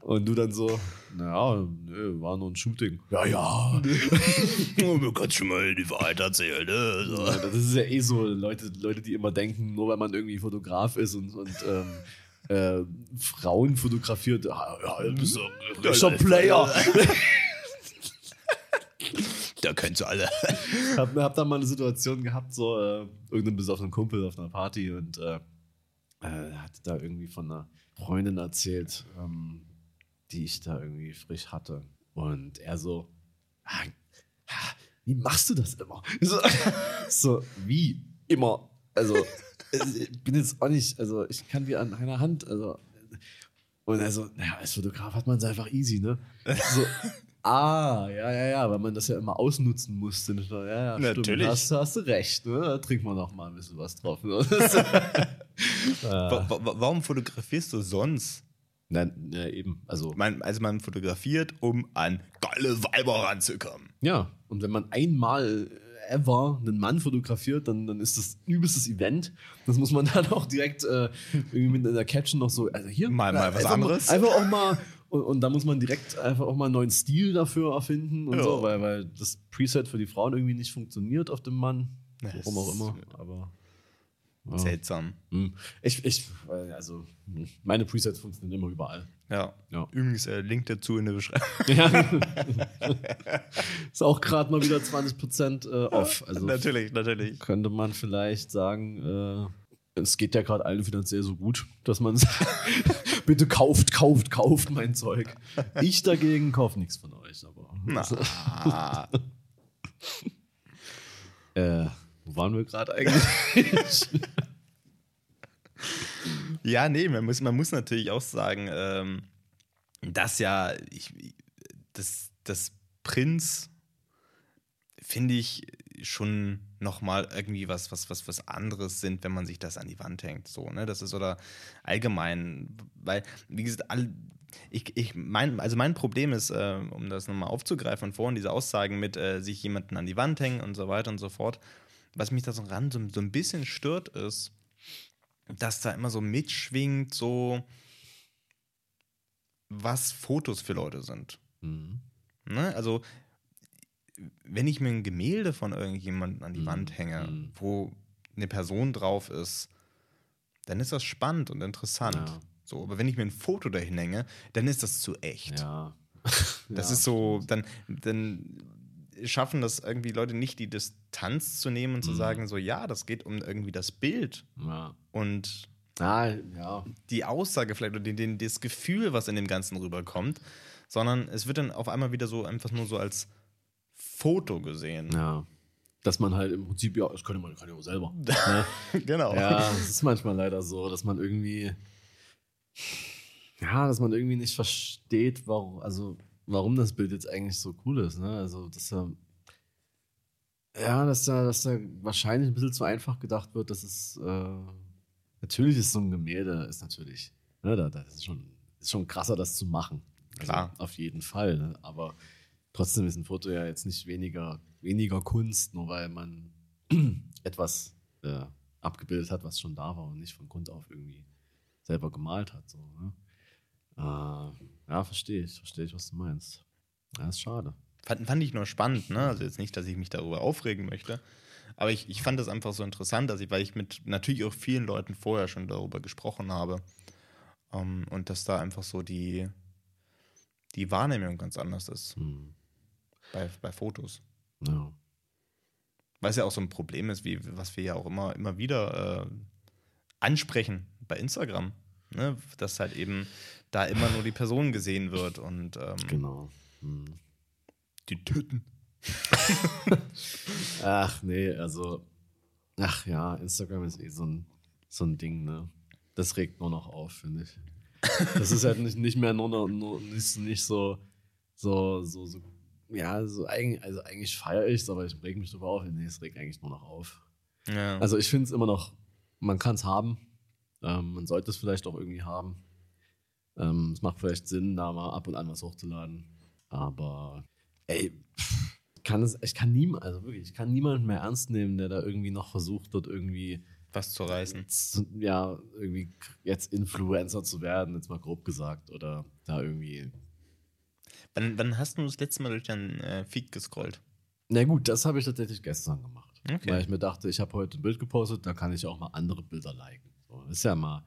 Und du dann so, naja, nö, war nur ein Shooting. Ja, ja. (laughs) du kannst schon mal die Wahrheit erzählen, ne? So. Ja, das ist ja eh so, Leute, Leute, die immer denken, nur weil man irgendwie Fotograf ist und, und ähm, äh, Frauen fotografiert, ja, ja, bist du ein richtiger Player. (laughs) Da könnt ihr alle. Ich hab, hab da mal eine Situation gehabt, so äh, irgendein besoffenen Kumpel auf einer Party und äh, äh, hat da irgendwie von einer Freundin erzählt, ähm, die ich da irgendwie frisch hatte. Und er so, ah, wie machst du das immer? (laughs) So, so wie immer. Also, ich bin jetzt auch nicht, also ich kann wie an einer Hand, also und er so, naja, als Fotograf hat man es einfach easy, ne? So, Ah, ja, ja, ja, weil man das ja immer ausnutzen musste. Ja, ja, Natürlich. Stimmt, hast, hast du recht. Ne? Da trinken wir noch mal ein bisschen was drauf. Ne? (laughs) Warum fotografierst du sonst? Nein, ja, eben. Also, man, also man fotografiert, um an geile Weiber ranzukommen. Ja, und wenn man einmal ever einen Mann fotografiert, dann, dann ist das übelstes Event. Das muss man (laughs) dann auch direkt äh, irgendwie mit einer Caption noch so, also hier. Mal, mal was anderes. Mal, einfach auch mal und, und, da muss man direkt einfach auch mal einen neuen Stil dafür erfinden und ja. so, weil, weil das Preset für die Frauen irgendwie nicht funktioniert auf dem Mann. Warum auch immer. Aber. Ja. Seltsam. Hm. Ich, ich, also, meine Presets funktionieren immer überall. Ja. ja. Übrigens, äh, Link dazu in der Beschreibung. (laughs) Ja. (laughs) Ist auch gerade mal wieder 20% äh, off. (laughs) Also natürlich, natürlich. Könnte man vielleicht sagen, äh, es geht ja gerade allen finanziell so gut, dass man bitte kauft, kauft, kauft mein Zeug. Ich dagegen kaufe nichts von euch, aber. Na. (laughs) äh, wo waren wir gerade eigentlich? (laughs) ja, nee, man muss, man muss natürlich auch sagen, ähm, dass ja, ich, das, das Prinz finde ich schon nochmal irgendwie was, was, was, was anderes sind, wenn man sich das an die Wand hängt. So, ne? Das ist oder allgemein, weil, wie gesagt, all, ich, ich mein, also mein Problem ist, äh, um das nochmal aufzugreifen, vorhin diese Aussagen mit äh, sich jemanden an die Wand hängen und so weiter und so fort. Was mich da so ran so, so ein bisschen stört, ist, dass da immer so mitschwingt, so was Fotos für Leute sind. Mhm. Ne? Also wenn ich mir ein Gemälde von irgendjemandem an die mhm. Wand hänge, mhm. wo eine Person drauf ist, dann ist das spannend und interessant. Ja. So, aber wenn ich mir ein Foto dahin hänge, dann ist das zu echt. Ja. (laughs) Das ja, ist so, dann, dann schaffen das irgendwie Leute nicht, die Distanz zu nehmen und zu mhm. sagen, so ja, das geht um irgendwie das Bild. Ja. Und ah, ja. die Aussage vielleicht oder den, den, das Gefühl, was in dem Ganzen rüberkommt, sondern es wird dann auf einmal wieder so einfach nur so als Foto gesehen. Ja. dass man halt im Prinzip, ja, das könnte man kann ja auch selber. (laughs) ne? genau. Ja, es ist manchmal leider so, dass man irgendwie, ja, dass man irgendwie nicht versteht, warum, also warum das Bild jetzt eigentlich so cool ist. Ne? Also, dass da, ja, dass da, dass da wahrscheinlich ein bisschen zu einfach gedacht wird, dass es, äh, natürlich ist so ein Gemälde, ist natürlich, ne, da, das ist schon, ist schon krasser, das zu machen. Also, Klar. Auf jeden Fall, ne? aber trotzdem ist ein Foto ja jetzt nicht weniger, weniger Kunst, nur weil man (clears throat) etwas äh, abgebildet hat, was schon da war und nicht von Grund auf irgendwie selber gemalt hat. So, ne? äh, ja, verstehe ich, verstehe ich, was du meinst. Ja, ist schade. Fand, fand ich nur spannend, ne? Also jetzt nicht, dass ich mich darüber aufregen möchte. Aber ich, ich fand das einfach so interessant, dass ich, weil ich mit natürlich auch vielen Leuten vorher schon darüber gesprochen habe. Ähm, und dass da einfach so die, die Wahrnehmung ganz anders ist Hm. Bei, bei Fotos. Ja. Weil es ja auch so ein Problem ist, wie, was wir ja auch immer, immer wieder äh, ansprechen bei Instagram. Ne? Dass halt eben da immer nur die Person gesehen wird und ähm, Genau. Hm. die töten. (laughs) Ach nee, also, ach ja, Instagram ist eh so ein, so ein Ding, ne? Das regt nur noch auf, finde ich. Das ist halt nicht, nicht mehr nur, noch, nur nicht, nicht so, so, so, so, ja, so eigentlich, also eigentlich feiere ich es, aber ich reg mich drüber auf. Nee, es regt eigentlich nur noch auf. Ja. Also ich finde es immer noch, man kann es haben. Ähm, man sollte es vielleicht auch irgendwie haben. Ähm, es macht vielleicht Sinn, da mal ab und an was hochzuladen. Aber ey, kann es, ich kann niemand, also wirklich, ich kann niemanden mehr ernst nehmen, der da irgendwie noch versucht, dort irgendwie, was zu reißen. zu, ja, irgendwie jetzt Influencer zu werden, jetzt mal grob gesagt, oder da irgendwie. Wann, wann hast du das letzte Mal durch deinen äh, Feed gescrollt? Na gut, das habe ich tatsächlich gestern gemacht. Okay. Weil ich mir dachte, ich habe heute ein Bild gepostet, da kann ich auch mal andere Bilder liken. So, ist ja mal,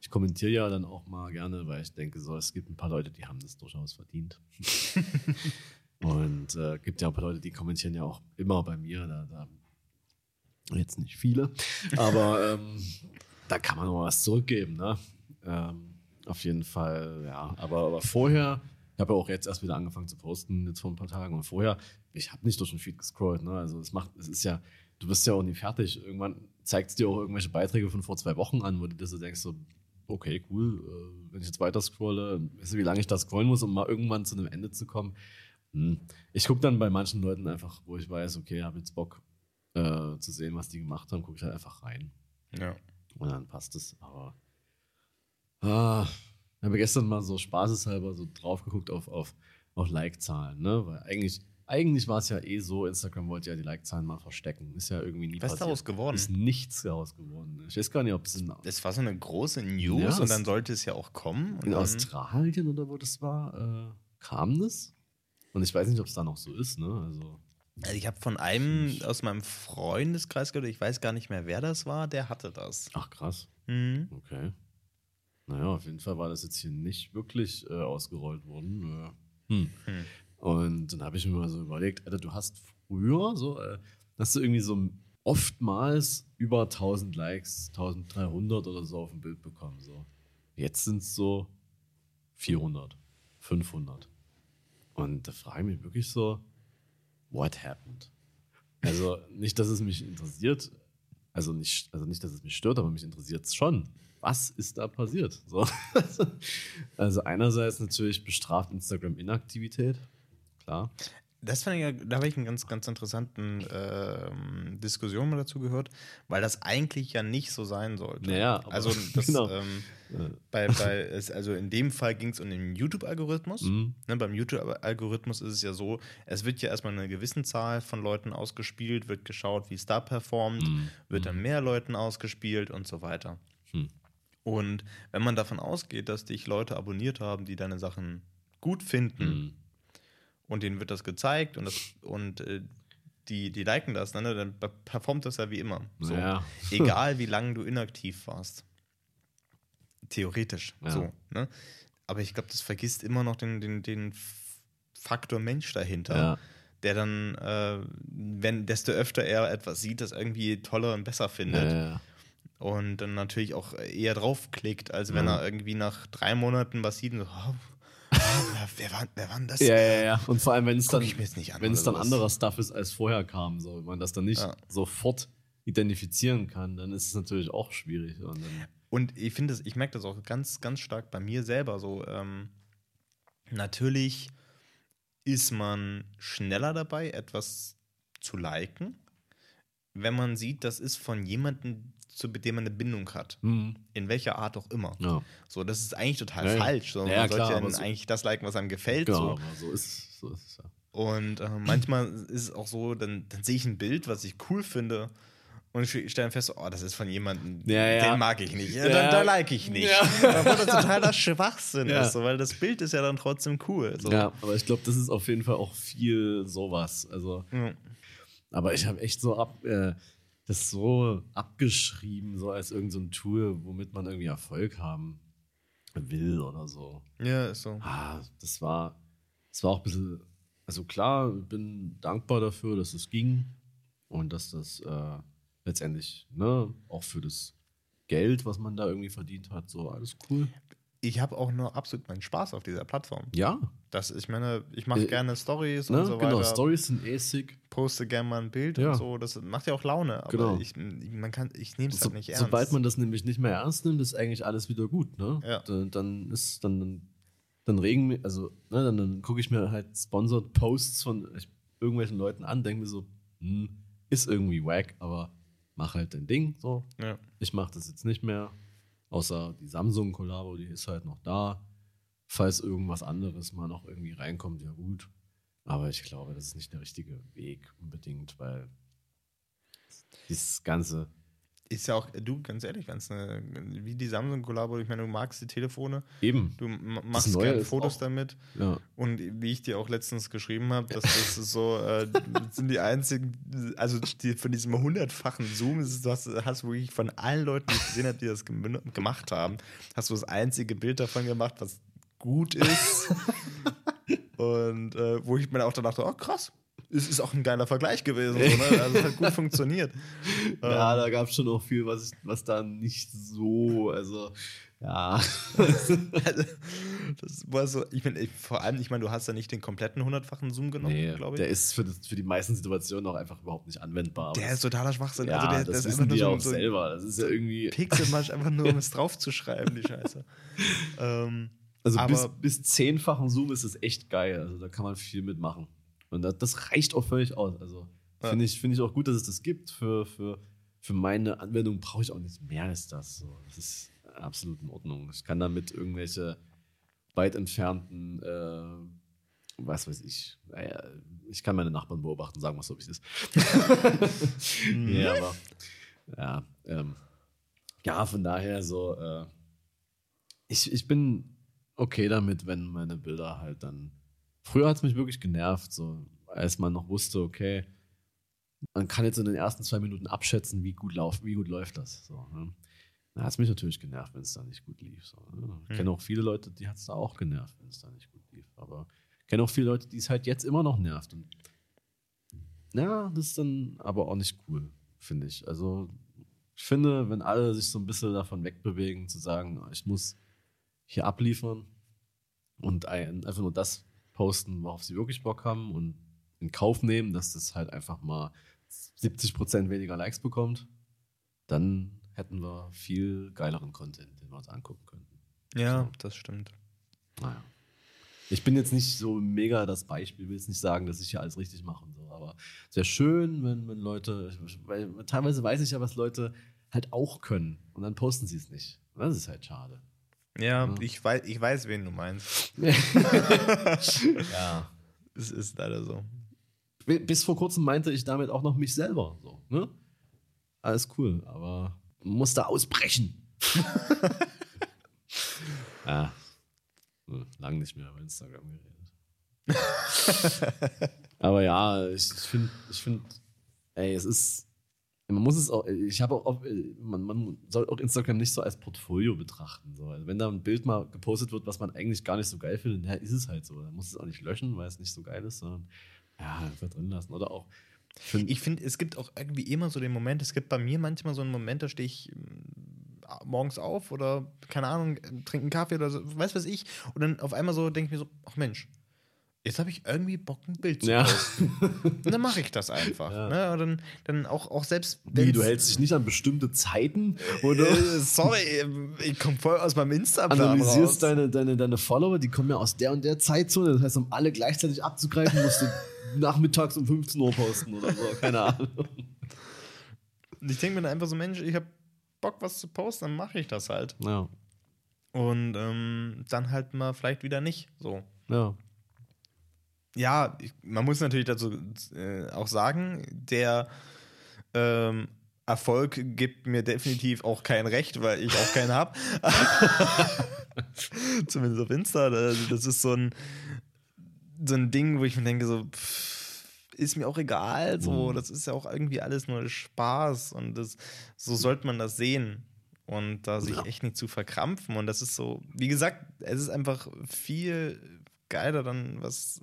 ich kommentiere ja dann auch mal gerne, weil ich denke, so, es gibt ein paar Leute, die haben das durchaus verdient. (laughs) Und äh, gibt ja ein paar Leute, die kommentieren ja auch immer bei mir. Da, da jetzt nicht viele, aber (laughs) ähm, da kann man auch was zurückgeben, ne? Ähm, auf jeden Fall, ja. Aber, aber vorher, ich habe ja auch jetzt erst wieder angefangen zu posten, jetzt vor ein paar Tagen. Und vorher, ich habe nicht durch den Feed gescrollt, ne? Also es macht, es ist ja, du bist ja auch nie fertig. Irgendwann zeigt es dir auch irgendwelche Beiträge von vor zwei Wochen an, wo du dir so denkst, so, okay, cool, äh, wenn ich jetzt weiter scrolle, weißt du, wie lange ich da scrollen muss, um mal irgendwann zu einem Ende zu kommen. Hm. Ich gucke dann bei manchen Leuten einfach, wo ich weiß, okay, habe jetzt Bock äh, zu sehen, was die gemacht haben, gucke ich halt einfach rein. Ja. Und dann passt es. Aber ah, ich habe gestern mal so spaßeshalber so drauf geguckt auf, auf, auf Like-Zahlen, ne? Weil eigentlich, eigentlich war es ja eh so, Instagram wollte ja die Like-Zahlen mal verstecken. Ist ja irgendwie nie Was ist passiert. daraus geworden? Ist nichts daraus geworden. Ich weiß gar nicht, ob es Das war so eine große News Ja, und es- dann sollte es ja auch kommen. Und in Australien oder wo das war, äh, kam das. Und ich weiß nicht, ob es da noch so ist, ne? Also, also ich habe von einem aus meinem Freundeskreis gehört, ich weiß gar nicht mehr, wer das war, der hatte das. ach krass. Mhm. Okay. Naja, auf jeden Fall war das jetzt hier nicht wirklich äh, ausgerollt worden. Hm. Hm. Und dann habe ich mir mal so überlegt, Alter, du hast früher so, äh, hast du irgendwie so oftmals über 1000 Likes, 1300 oder so auf dem Bild bekommen. So. Jetzt sind es so 400, 500. Und da frage ich mich wirklich so, what happened? Also nicht, dass es mich interessiert, also nicht, also nicht, dass es mich stört, aber mich interessiert es schon. Was ist da passiert? So. (laughs) Also einerseits natürlich bestraft Instagram Inaktivität, klar. Das fand ich, ja- da habe ich einen ganz, ganz interessanten ähm, Diskussion mal dazu gehört, weil das eigentlich ja nicht so sein sollte. Naja, aber- also (laughs) das, genau. ähm, Äh, bei, bei es, also in dem Fall ging es um den YouTube-Algorithmus. Mhm. Ne, beim YouTube-Algorithmus ist es ja so, es wird ja erstmal eine gewisse Zahl von Leuten ausgespielt, wird geschaut, wie es da performt, Mhm. wird dann mehr Leuten ausgespielt und so weiter. Hm. Und wenn man davon ausgeht, dass dich Leute abonniert haben, die deine Sachen gut finden, Mhm. und denen wird das gezeigt und, das, und äh, die, die liken das, ne, dann pe- performt das ja wie immer. So. Ja. (laughs) Egal wie lange du inaktiv warst. Theoretisch. Ja. So, ne? Aber ich glaube, das vergisst immer noch den, den, den Faktor Mensch dahinter, Ja. der dann, äh, wenn desto öfter er etwas sieht, das irgendwie toller und besser findet. Und dann natürlich auch eher draufklickt, als wenn Ja. er irgendwie nach drei Monaten was sieht und so, oh, wer, war, wer war denn das? Ja, ja, ja. Und vor allem, wenn es dann, an wenn es dann anderer Stuff ist, als vorher kam, so, wenn man das dann nicht Ja. sofort identifizieren kann, dann ist es natürlich auch schwierig. Und Und ich finde das, ich merke das auch ganz, ganz stark bei mir selber so. Ähm, natürlich ist man schneller dabei, etwas zu liken, wenn man sieht, das ist von jemandem, zu dem man eine Bindung hat. In welcher Art auch immer. ja. So, das ist eigentlich total Ja, falsch. So, Ja, man klar, sollte ja so- eigentlich das liken, was einem gefällt. Genau, So. so ist, so ist es ja. Und äh, manchmal ist es auch so, dann, dann sehe ich ein Bild, was ich cool finde. Und ich stelle fest, oh, das ist von jemandem, den mag ich nicht. Ja, dann, da like ich nicht. Ja. Obwohl das totaler Schwachsinn ist, so, weil das Bild ist ja dann trotzdem cool. So. Ja, aber ich glaube, das ist auf jeden Fall auch viel sowas. Also, aber ich habe echt so ab, äh, das so abgeschrieben, so als irgendein so ein Tool, womit man irgendwie Erfolg haben will oder so. ja, ist so. Ah, das war, das war auch ein bisschen, also klar, bin dankbar dafür, dass es ging und dass das äh, letztendlich, ne, auch für das Geld, was man da irgendwie verdient hat, so alles cool. Ich habe auch nur absolut meinen Spaß auf dieser Plattform. Ja, Das, ich meine, ich mache Äh, gerne Stories ne, und so genau, weiter. Stories sind eh sick. Poste gerne mal ein Bild Ja. und so. Das macht ja auch Laune. Aber Genau. ich, man kann, ich nehme es So, halt nicht ernst. sobald man das nämlich nicht mehr ernst nimmt, ist eigentlich alles wieder gut, ne? Ja. Dann, dann ist, dann, dann, regen also, ne, dann, dann gucke ich mir halt Sponsored Posts von irgendwelchen Leuten an, denke mir so, hm, ist irgendwie wack, aber mach halt dein Ding, so. ja. Ich mache das jetzt nicht mehr. Außer die Samsung-Kollabo, die ist halt noch da. Falls irgendwas anderes mal noch irgendwie reinkommt, ja gut. Aber ich glaube, das ist nicht der richtige Weg unbedingt, weil dieses ganze. Ist ja auch, du, ganz ehrlich, es eine, wie die Samsung Kollabo, ich meine, du magst die Telefone, Eben. du machst gerne Fotos auch- damit Ja. und wie ich dir auch letztens geschrieben habe, (laughs) das ist so, äh, sind die einzigen, also die, von diesem hundertfachen Zoom, ist, du hast, hast wirklich von allen Leuten, die ich gesehen habe, die das gem- gemacht haben, hast du das einzige Bild davon gemacht, was gut ist (laughs) und äh, wo ich mir auch dann dachte, oh krass, es ist auch ein geiler Vergleich gewesen, so, ne? (laughs) also es hat gut funktioniert. Ja, da gab es schon auch viel, was, ich, was da nicht so, also, ja. Also, (laughs) das war so, ich meine, vor allem, ich meine, du hast ja nicht den kompletten hundertfachen Zoom genommen, Nee, glaube ich. der ist für, das, für die meisten Situationen auch einfach überhaupt nicht anwendbar. Der ist totaler Schwachsinn. ja, also der, das, ist wissen die auch so, selber. Das ist ja irgendwie. Pixelmatch, einfach nur um es (laughs) draufzuschreiben, die Scheiße. ähm, Also bis, aber bis zehnfachen Zoom ist es echt geil. Also da kann man viel mitmachen. Und das, das reicht auch völlig aus. Also Ja. finde ich, finde ich auch gut, dass es das gibt. Für, für, für meine Anwendung brauche ich auch nichts mehr als das. So, das ist absolut in Ordnung. Ich kann damit irgendwelche weit entfernten, äh, was weiß ich, naja, ich kann meine Nachbarn beobachten, sagen wir so, wie es ist. (laughs) ja, aber ja, ähm, ja, von daher so, äh, ich, ich bin okay damit, wenn meine Bilder halt dann. Früher hat es mich wirklich genervt, so als man noch wusste, okay, man kann jetzt in den ersten zwei Minuten abschätzen, wie gut, lauf, wie gut läuft das. So, ne? Da hat es mich natürlich genervt, wenn es da nicht gut lief. So, ne? Ich kenne auch viele Leute, die hat es da auch genervt, wenn es da nicht gut lief. Aber ich kenne auch viele Leute, die es halt jetzt immer noch nervt. Und ja, das ist dann aber auch nicht cool, finde ich. Also ich finde, wenn alle sich so ein bisschen davon wegbewegen, zu sagen, ich muss hier abliefern und ein, einfach nur das posten, worauf sie wirklich Bock haben und in Kauf nehmen, dass das halt einfach mal 70% weniger Likes bekommt, dann hätten wir viel geileren Content, den wir uns angucken könnten. ja, das stimmt. Naja. Ich bin jetzt nicht so mega das Beispiel, will jetzt nicht sagen, dass ich hier alles richtig mache und so, aber sehr schön, wenn, wenn Leute, weil teilweise weiß ich ja, was Leute halt auch können und dann posten sie es nicht. Und Das ist halt schade. Ja, Ja. Ich, weiß, ich weiß, wen du meinst. (laughs) ja. (laughs) Es ist leider so. Bis vor kurzem meinte ich damit auch noch mich selber. So, ne? Alles cool, aber musste ausbrechen. (laughs) ja. Hm, Lang nicht mehr über Instagram geredet. aber ja, ich, ich finde, ich find, ey, es ist. Man muss es auch, ich habe auch, man, man soll auch Instagram nicht so als Portfolio betrachten. So. Also wenn da ein Bild mal gepostet wird, was man eigentlich gar nicht so geil findet, ja, ist es halt so. Dann muss es auch nicht löschen, weil es nicht so geil ist, sondern ja, einfach drin lassen. Oder auch. find- Ich finde, es gibt auch irgendwie immer so den Moment, es gibt bei mir manchmal so einen Moment, da stehe ich mm, morgens auf oder, keine Ahnung, trinke einen Kaffee oder so, weiß was ich. Und dann auf einmal so denke ich mir so, ach Mensch, jetzt habe ich irgendwie Bock, ein Bild zu Ja. posten. Und (laughs) dann mache ich das einfach. Ja. Ne? Und dann, dann auch, auch selbst Wie, du hältst dich nicht an bestimmte Zeiten oder Äh, sorry, ich komme voll aus meinem Insta-Plan analysierst raus. deine, deine, deine Follower, die kommen ja aus der und der Zeitzone. Das heißt, um alle gleichzeitig abzugreifen, musst du (laughs) nachmittags um 15 Uhr posten oder so. Keine Ahnung. Und ich denke mir dann einfach so, Mensch, ich habe Bock, was zu posten, dann mache ich das halt. Ja. Und ähm, dann halt mal vielleicht wieder nicht. So. Ja. Ja, ich, man muss natürlich dazu äh, auch sagen, der ähm, Erfolg gibt mir definitiv auch kein Recht, weil ich auch keinen habe. (laughs) Zumindest auf Insta. Das ist so ein, so ein Ding, wo ich mir denke, so, pff, ist mir auch egal. So, das ist ja auch irgendwie alles nur Spaß und das, so sollte man das sehen. Und da sich Ja. echt nicht zu verkrampfen. Und das ist so, wie gesagt, es ist einfach viel geiler, dann was,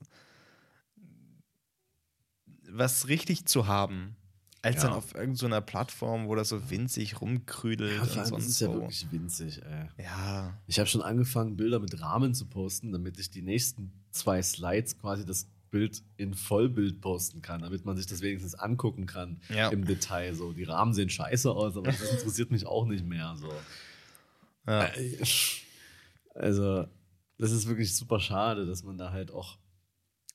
was richtig zu haben, als Ja. dann auf irgendeiner Plattform, wo das so winzig rumkrüdelt Ja, und vor allem, sonst das ist ja so. wirklich winzig, ey. ja, Ich habe schon angefangen, Bilder mit Rahmen zu posten, damit ich die nächsten zwei Slides quasi das Bild in Vollbild posten kann, damit man sich das wenigstens angucken kann Ja. im Detail. So, die Rahmen sehen scheiße aus, aber das interessiert mich auch nicht mehr. So. ja. Äh, Also, das ist wirklich super schade, dass man da halt auch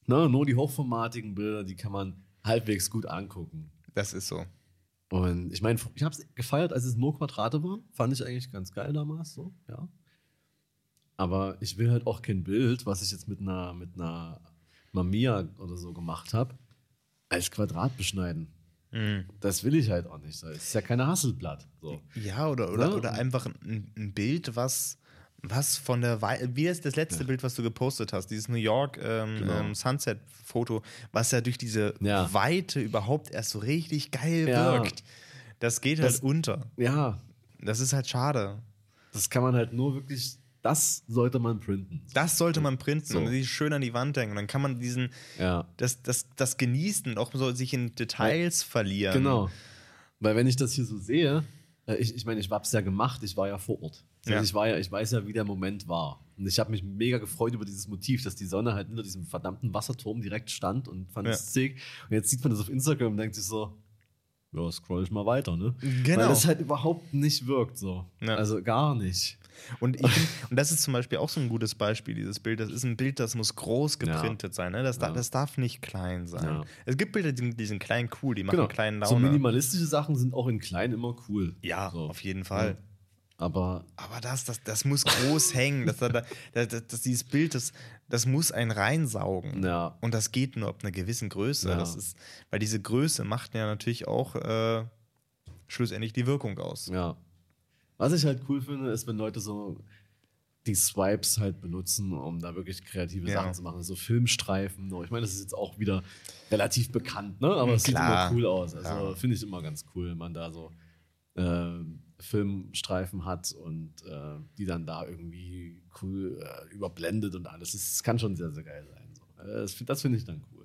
ne, nur die hochformatigen Bilder, die kann man halbwegs gut angucken. das ist so. Und ich meine, ich habe es gefeiert, als es nur Quadrate waren. Fand ich eigentlich ganz geil damals, so, ja. Aber ich will halt auch kein Bild, was ich jetzt mit einer, mit einer Mamiya oder so gemacht habe, als Quadrat beschneiden. Mhm. Das will ich halt auch nicht. Das ist ja keine Hasselblatt. So. Ja, oder, oder, Ja. oder einfach ein, ein Bild, was, was von der Wei Wie ist das letzte Bild, was du gepostet hast? Dieses New York ähm, Genau. ähm, Sunset-Foto, was ja durch diese Ja. Weite überhaupt erst so richtig geil Ja. wirkt. Das geht Das- halt unter. Ja, Das ist halt schade. das kann man halt nur wirklich, das sollte man printen. Das sollte man printen So. und sich schön an die Wand hängen. Und dann kann man diesen, Ja. das, das, das genießen und auch so sich in Details verlieren. Genau. Weil wenn ich das hier so sehe, äh, ich, ich meine, ich habe es ja gemacht, ich war ja vor Ort. Also Ja. Ich, war ja, ich weiß ja, wie der Moment war. Und ich habe mich mega gefreut über dieses Motiv, dass die Sonne halt hinter diesem verdammten Wasserturm direkt stand und fand Ja. es sick. Und jetzt sieht man das auf Instagram und denkt sich so, ja, scroll ich mal weiter, ne? Genau. Weil das halt überhaupt nicht wirkt so. Ja. Also gar nicht. Und, ich und das ist zum Beispiel auch so ein gutes Beispiel, dieses Bild. Das ist ein Bild, das muss groß geprintet sein. Ne? Das, da, Ja. das darf nicht klein sein. Ja. Es gibt Bilder, die, sind- die sind klein cool, die machen kleinen Genau. So Laune. minimalistische Sachen sind auch in klein immer cool. ja, so. auf jeden Fall. Aber Aber das, das, das muss groß hängen. Das, das, das, das, dieses Bild, das, das muss einen reinsaugen. Ja. Und das geht nur ab einer gewissen Größe. Ja. Das ist, weil diese Größe macht ja natürlich auch äh, schlussendlich die Wirkung aus. Ja. Was ich halt cool finde, ist, wenn Leute so die Swipes halt benutzen, um da wirklich kreative Ja. Sachen zu machen. So Filmstreifen. Ich meine, das ist jetzt auch wieder relativ bekannt, ne? Aber es sieht immer cool aus. Also finde ich immer ganz cool, wenn man da so äh, Filmstreifen hat und äh, die dann da irgendwie cool äh, überblendet und alles. Das kann schon sehr, sehr geil sein. So. Äh, das das finde ich dann cool.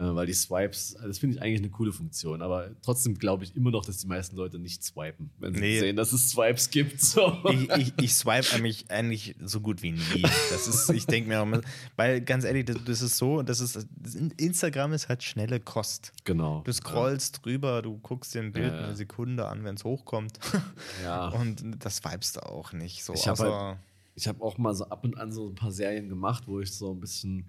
Äh, weil die Swipes, also das finde ich eigentlich eine coole Funktion, aber trotzdem glaube ich immer noch, dass die meisten Leute nicht swipen, wenn sie Nee. sehen, dass es Swipes gibt. So. Ich, ich, ich swipe eigentlich, eigentlich so gut wie nie. Das ist, ich denke mir auch weil ganz ehrlich, das, das ist so, das ist, Instagram ist halt schnelle Kost. Genau. Du scrollst drüber, du guckst dir ein Bild Ja, ja. eine Sekunde an, wenn es hochkommt. Ja. Und das swipest du auch nicht. So, Ich hab außer- Ich habe auch mal so ab und an so ein paar Serien gemacht, wo ich so ein bisschen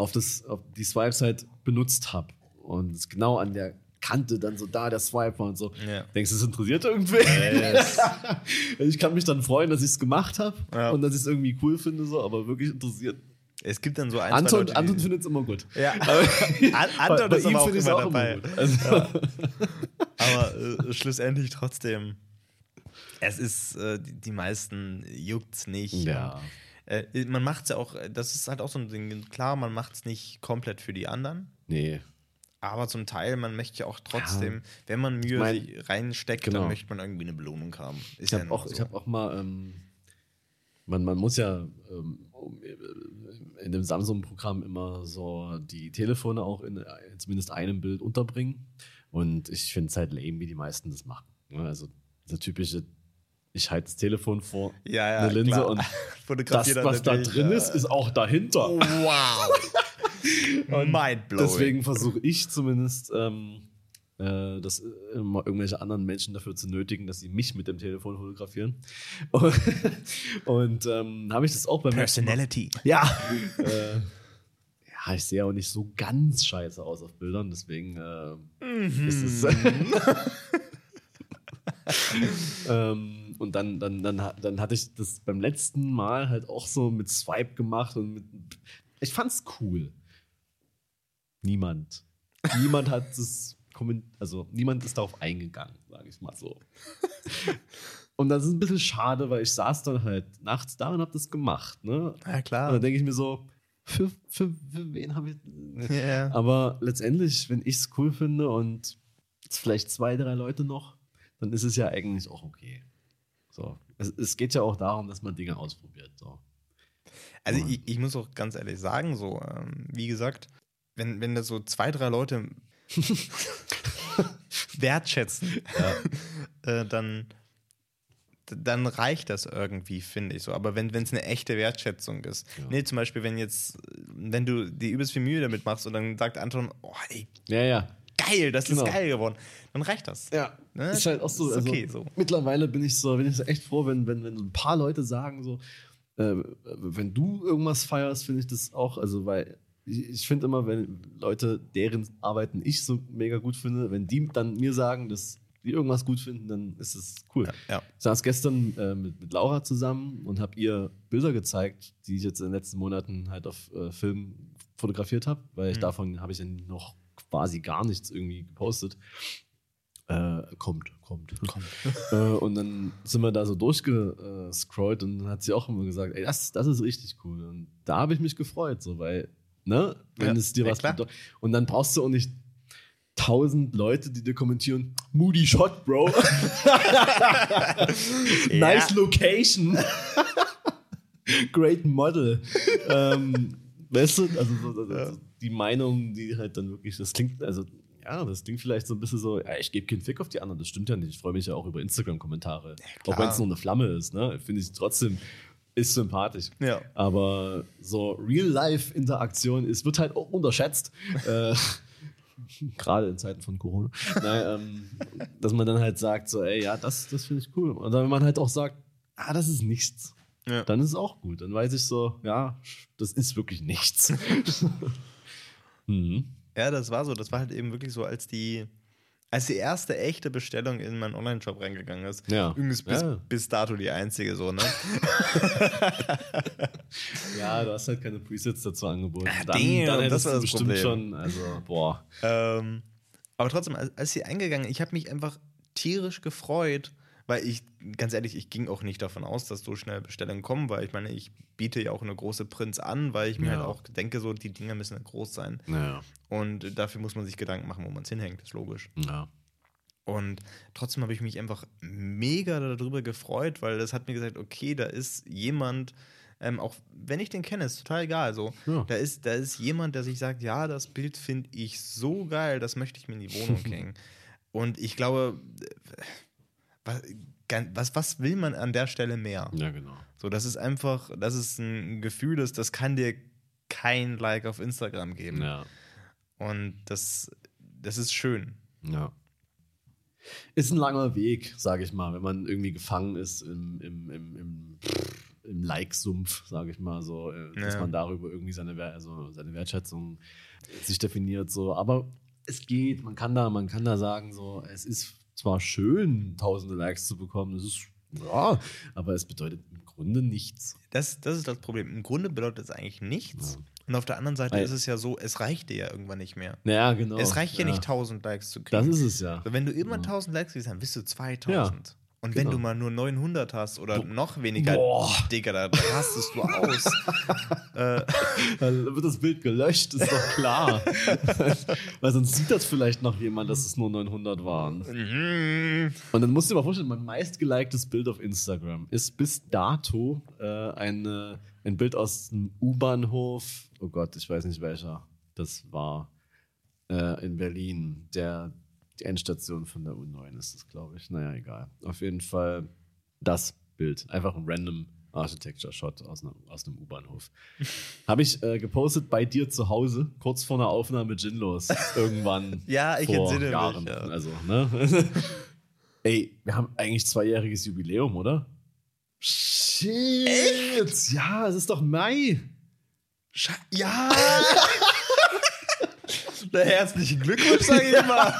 auf, das, auf die Swipes halt benutzt habe. Und es genau an der Kante dann so da der Swipe war und so. Ja. Denkst du, es interessiert irgendwen? (laughs) ich kann mich dann freuen, dass ich es gemacht habe Ja. und dass ich es irgendwie cool finde, so, aber wirklich interessiert. es gibt dann so ein, Anton, Leute, Anton findet es immer gut. Ja. (laughs) An- Anton bei ist ihm aber auch immer dabei. gut. Also, Aber äh, schlussendlich trotzdem, es ist, äh, die, die meisten juckt's nicht. Ja. Und, äh, man macht es ja auch, das ist halt auch so ein Ding, klar, man macht es nicht komplett für die anderen, Nee. aber zum Teil, man möchte ja auch trotzdem, wenn man Mühe mein, reinsteckt, genau. dann möchte man irgendwie eine Belohnung haben. Ist Ich ja habe nur auch, so. ich hab auch mal, ähm, man, man muss ja ähm, äh, in dem Samsung-Programm immer so die Telefone auch in, äh, zumindest einem Bild unterbringen. Und ich finde es halt lame, wie die meisten das machen. Ne? Also dieser typische ich halte das Telefon vor Ja, ja, eine Linse klar. und (laughs) das, was da drin äh, ist, ist auch dahinter. Wow. (laughs) Mindblowing. Deswegen versuche ich zumindest, ähm, äh, das äh, immer irgendwelche anderen Menschen dafür zu nötigen, dass sie mich mit dem Telefon fotografieren. (laughs) Und, und ähm, habe ich das auch Mal- Personality. Ja. äh, ja, ich sehe auch nicht so ganz scheiße aus auf Bildern, deswegen äh, ist es. ähm, und dann, dann, dann, dann hatte ich das beim letzten Mal halt auch so mit Swipe gemacht und mit, ich fand's cool. Niemand. Niemand hat (laughs) es also niemand ist darauf eingegangen, sage ich mal so. (laughs) Und das ist ein bisschen schade, weil ich saß dann halt nachts da und hab das gemacht, ne? Ja, Und klar. dann denke ich mir so, für, für, für wen habe ich. Ja. Aber letztendlich, wenn ich es cool finde und vielleicht zwei, drei Leute noch, dann ist es ja eigentlich auch okay. So. Es, es geht ja auch darum, dass man Dinge ausprobiert. So. Also ich, ich muss auch ganz ehrlich sagen, so, ähm, wie gesagt, wenn, wenn das so zwei, drei Leute (laughs) wertschätzen, (laughs) äh, dann, dann reicht das irgendwie, finde ich so. Aber wenn es eine echte Wertschätzung ist. Ja. Nee, zum Beispiel, wenn jetzt, wenn du dir übelst viel Mühe damit machst und dann sagt Anton, oh ey, Ja, ja. Geil, das Genau. ist geil geworden, dann reicht das. Ja, Ne? ist halt auch so. Ist Also, okay so. Mittlerweile bin ich so, bin ich so echt froh, wenn, wenn, wenn so ein paar Leute sagen, so, äh, wenn du irgendwas feierst, finde ich das auch, also weil ich, ich finde immer, wenn Leute, deren Arbeiten ich so mega gut finde, wenn die dann mir sagen, dass die irgendwas gut finden, dann ist es cool. Ja. Ich saß gestern äh, mit, mit Laura zusammen und habe ihr Bilder gezeigt, die ich jetzt in den letzten Monaten halt auf äh, Film fotografiert habe, weil ich Mhm. davon habe ich ja noch quasi gar nichts irgendwie gepostet. Äh, kommt, kommt. (laughs) äh, und dann sind wir da so durchgescrollt und dann hat sie auch immer gesagt, ey, das, das ist richtig cool. Und da habe ich mich gefreut, so, weil, ne, wenn Ja, es dir ja, was bedeutet. Und dann brauchst du auch nicht tausend Leute, die dir kommentieren, Moody Shot, Bro. (laughs) (laughs) nice Location. Great Model. ähm, weißt du, also so, so, so, die Meinung, die halt dann wirklich, das klingt, also ja, das klingt vielleicht so ein bisschen so, ja, ich gebe keinen Fick auf die anderen, das stimmt ja nicht. Ich freue mich ja auch über Instagram-Kommentare. auch klar. wenn es nur eine Flamme ist, ne? Finde ich trotzdem, ist sympathisch. Ja. Aber so Real-Life-Interaktion ist, wird halt auch unterschätzt. (laughs) äh, Gerade in Zeiten von Corona. Nein, ähm, dass man dann halt sagt, so, ey, ja, das, das finde ich cool. Und dann, wenn man halt auch sagt, ah, das ist nichts, Ja. dann ist es auch gut. Dann weiß ich so, ja, das ist wirklich nichts. (laughs) mhm. Ja, das war so. Das war halt eben wirklich so, als die, als die erste echte Bestellung in meinen Online-Shop reingegangen ist. Ja. Übrigens bis, Ja. bis dato die einzige so, ne? (laughs) Ja, du hast halt keine Presets dazu angeboten. Ah, Dann, damn, dann das war das bestimmt Problem. schon, also, boah. ähm, aber trotzdem, als, als sie eingegangen, ich habe mich einfach tierisch gefreut, weil ich, ganz ehrlich, ich ging auch nicht davon aus, dass so schnell Bestellungen kommen, weil ich meine, ich biete ja auch eine große Prinz an, weil ich mir Ja. halt auch denke, so die Dinger müssen ja groß sein. Naja. Und dafür muss man sich Gedanken machen, wo man es hinhängt, ist logisch. Ja. Und trotzdem habe ich mich einfach mega darüber gefreut, weil das hat mir gesagt, okay, da ist jemand, ähm, auch wenn ich den kenne, ist total egal. So, Ja. da, ist, da ist jemand, der sich sagt, ja, das Bild finde ich so geil, das möchte ich mir in die Wohnung (laughs) hängen. Und ich glaube, was, was, was will man an der Stelle mehr? ja, genau. So, das ist einfach, das ist ein Gefühl, das, das kann dir kein Like auf Instagram geben. Ja. Und das, das ist schön. Ja. Ist ein langer Weg, sage ich mal, wenn man irgendwie gefangen ist im, im, im, im, im Like-Sumpf, sage ich mal so, äh, dass Ja. man darüber irgendwie seine, also seine Wertschätzung sich definiert. So. Aber es geht, man kann da, man kann da sagen, so, es ist zwar schön, tausende Likes zu bekommen, das ist ja, aber es bedeutet im Grunde nichts. Das, das ist das Problem. Im Grunde bedeutet es eigentlich nichts. Ja. Und auf der anderen Seite Weil- ist es ja so, es reicht dir ja irgendwann nicht mehr. Ja, genau. es reicht ja, ja nicht 1000 Likes zu Das kriegen. ist es ja. Wenn du immer Ja. 1000 Likes kriegst, dann bist du 2000. Und wenn genau. du mal nur 900 hast oder noch weniger, Boah. Digga, da rastest du aus. (laughs) äh, Dann wird das Bild gelöscht, ist doch klar. (laughs) Weil sonst sieht das vielleicht noch jemand, dass es nur 900 waren. mhm. Und dann musst du dir mal vorstellen, mein meistgeliktes Bild auf Instagram ist bis dato äh, eine, ein Bild aus dem U-Bahnhof. Oh Gott, ich weiß nicht welcher. Das war äh, in Berlin. Der, die Endstation von der U9 ist es, glaube ich. Naja, egal. Auf jeden Fall das Bild. Einfach ein random Architecture-Shot aus, einem- aus einem U-Bahnhof. (laughs) Habe ich äh, gepostet bei dir zu Hause, kurz vor einer Aufnahme Ginlos. Irgendwann. (laughs) Ja, ich vor entsinne mich, Jahren. ja. Also, ne? (laughs) Ey, wir haben eigentlich zweijähriges Jubiläum, oder? Shit! Ja, es ist doch Mai. Sche ja! Na, herzlichen Glückwunsch, sage ich mal.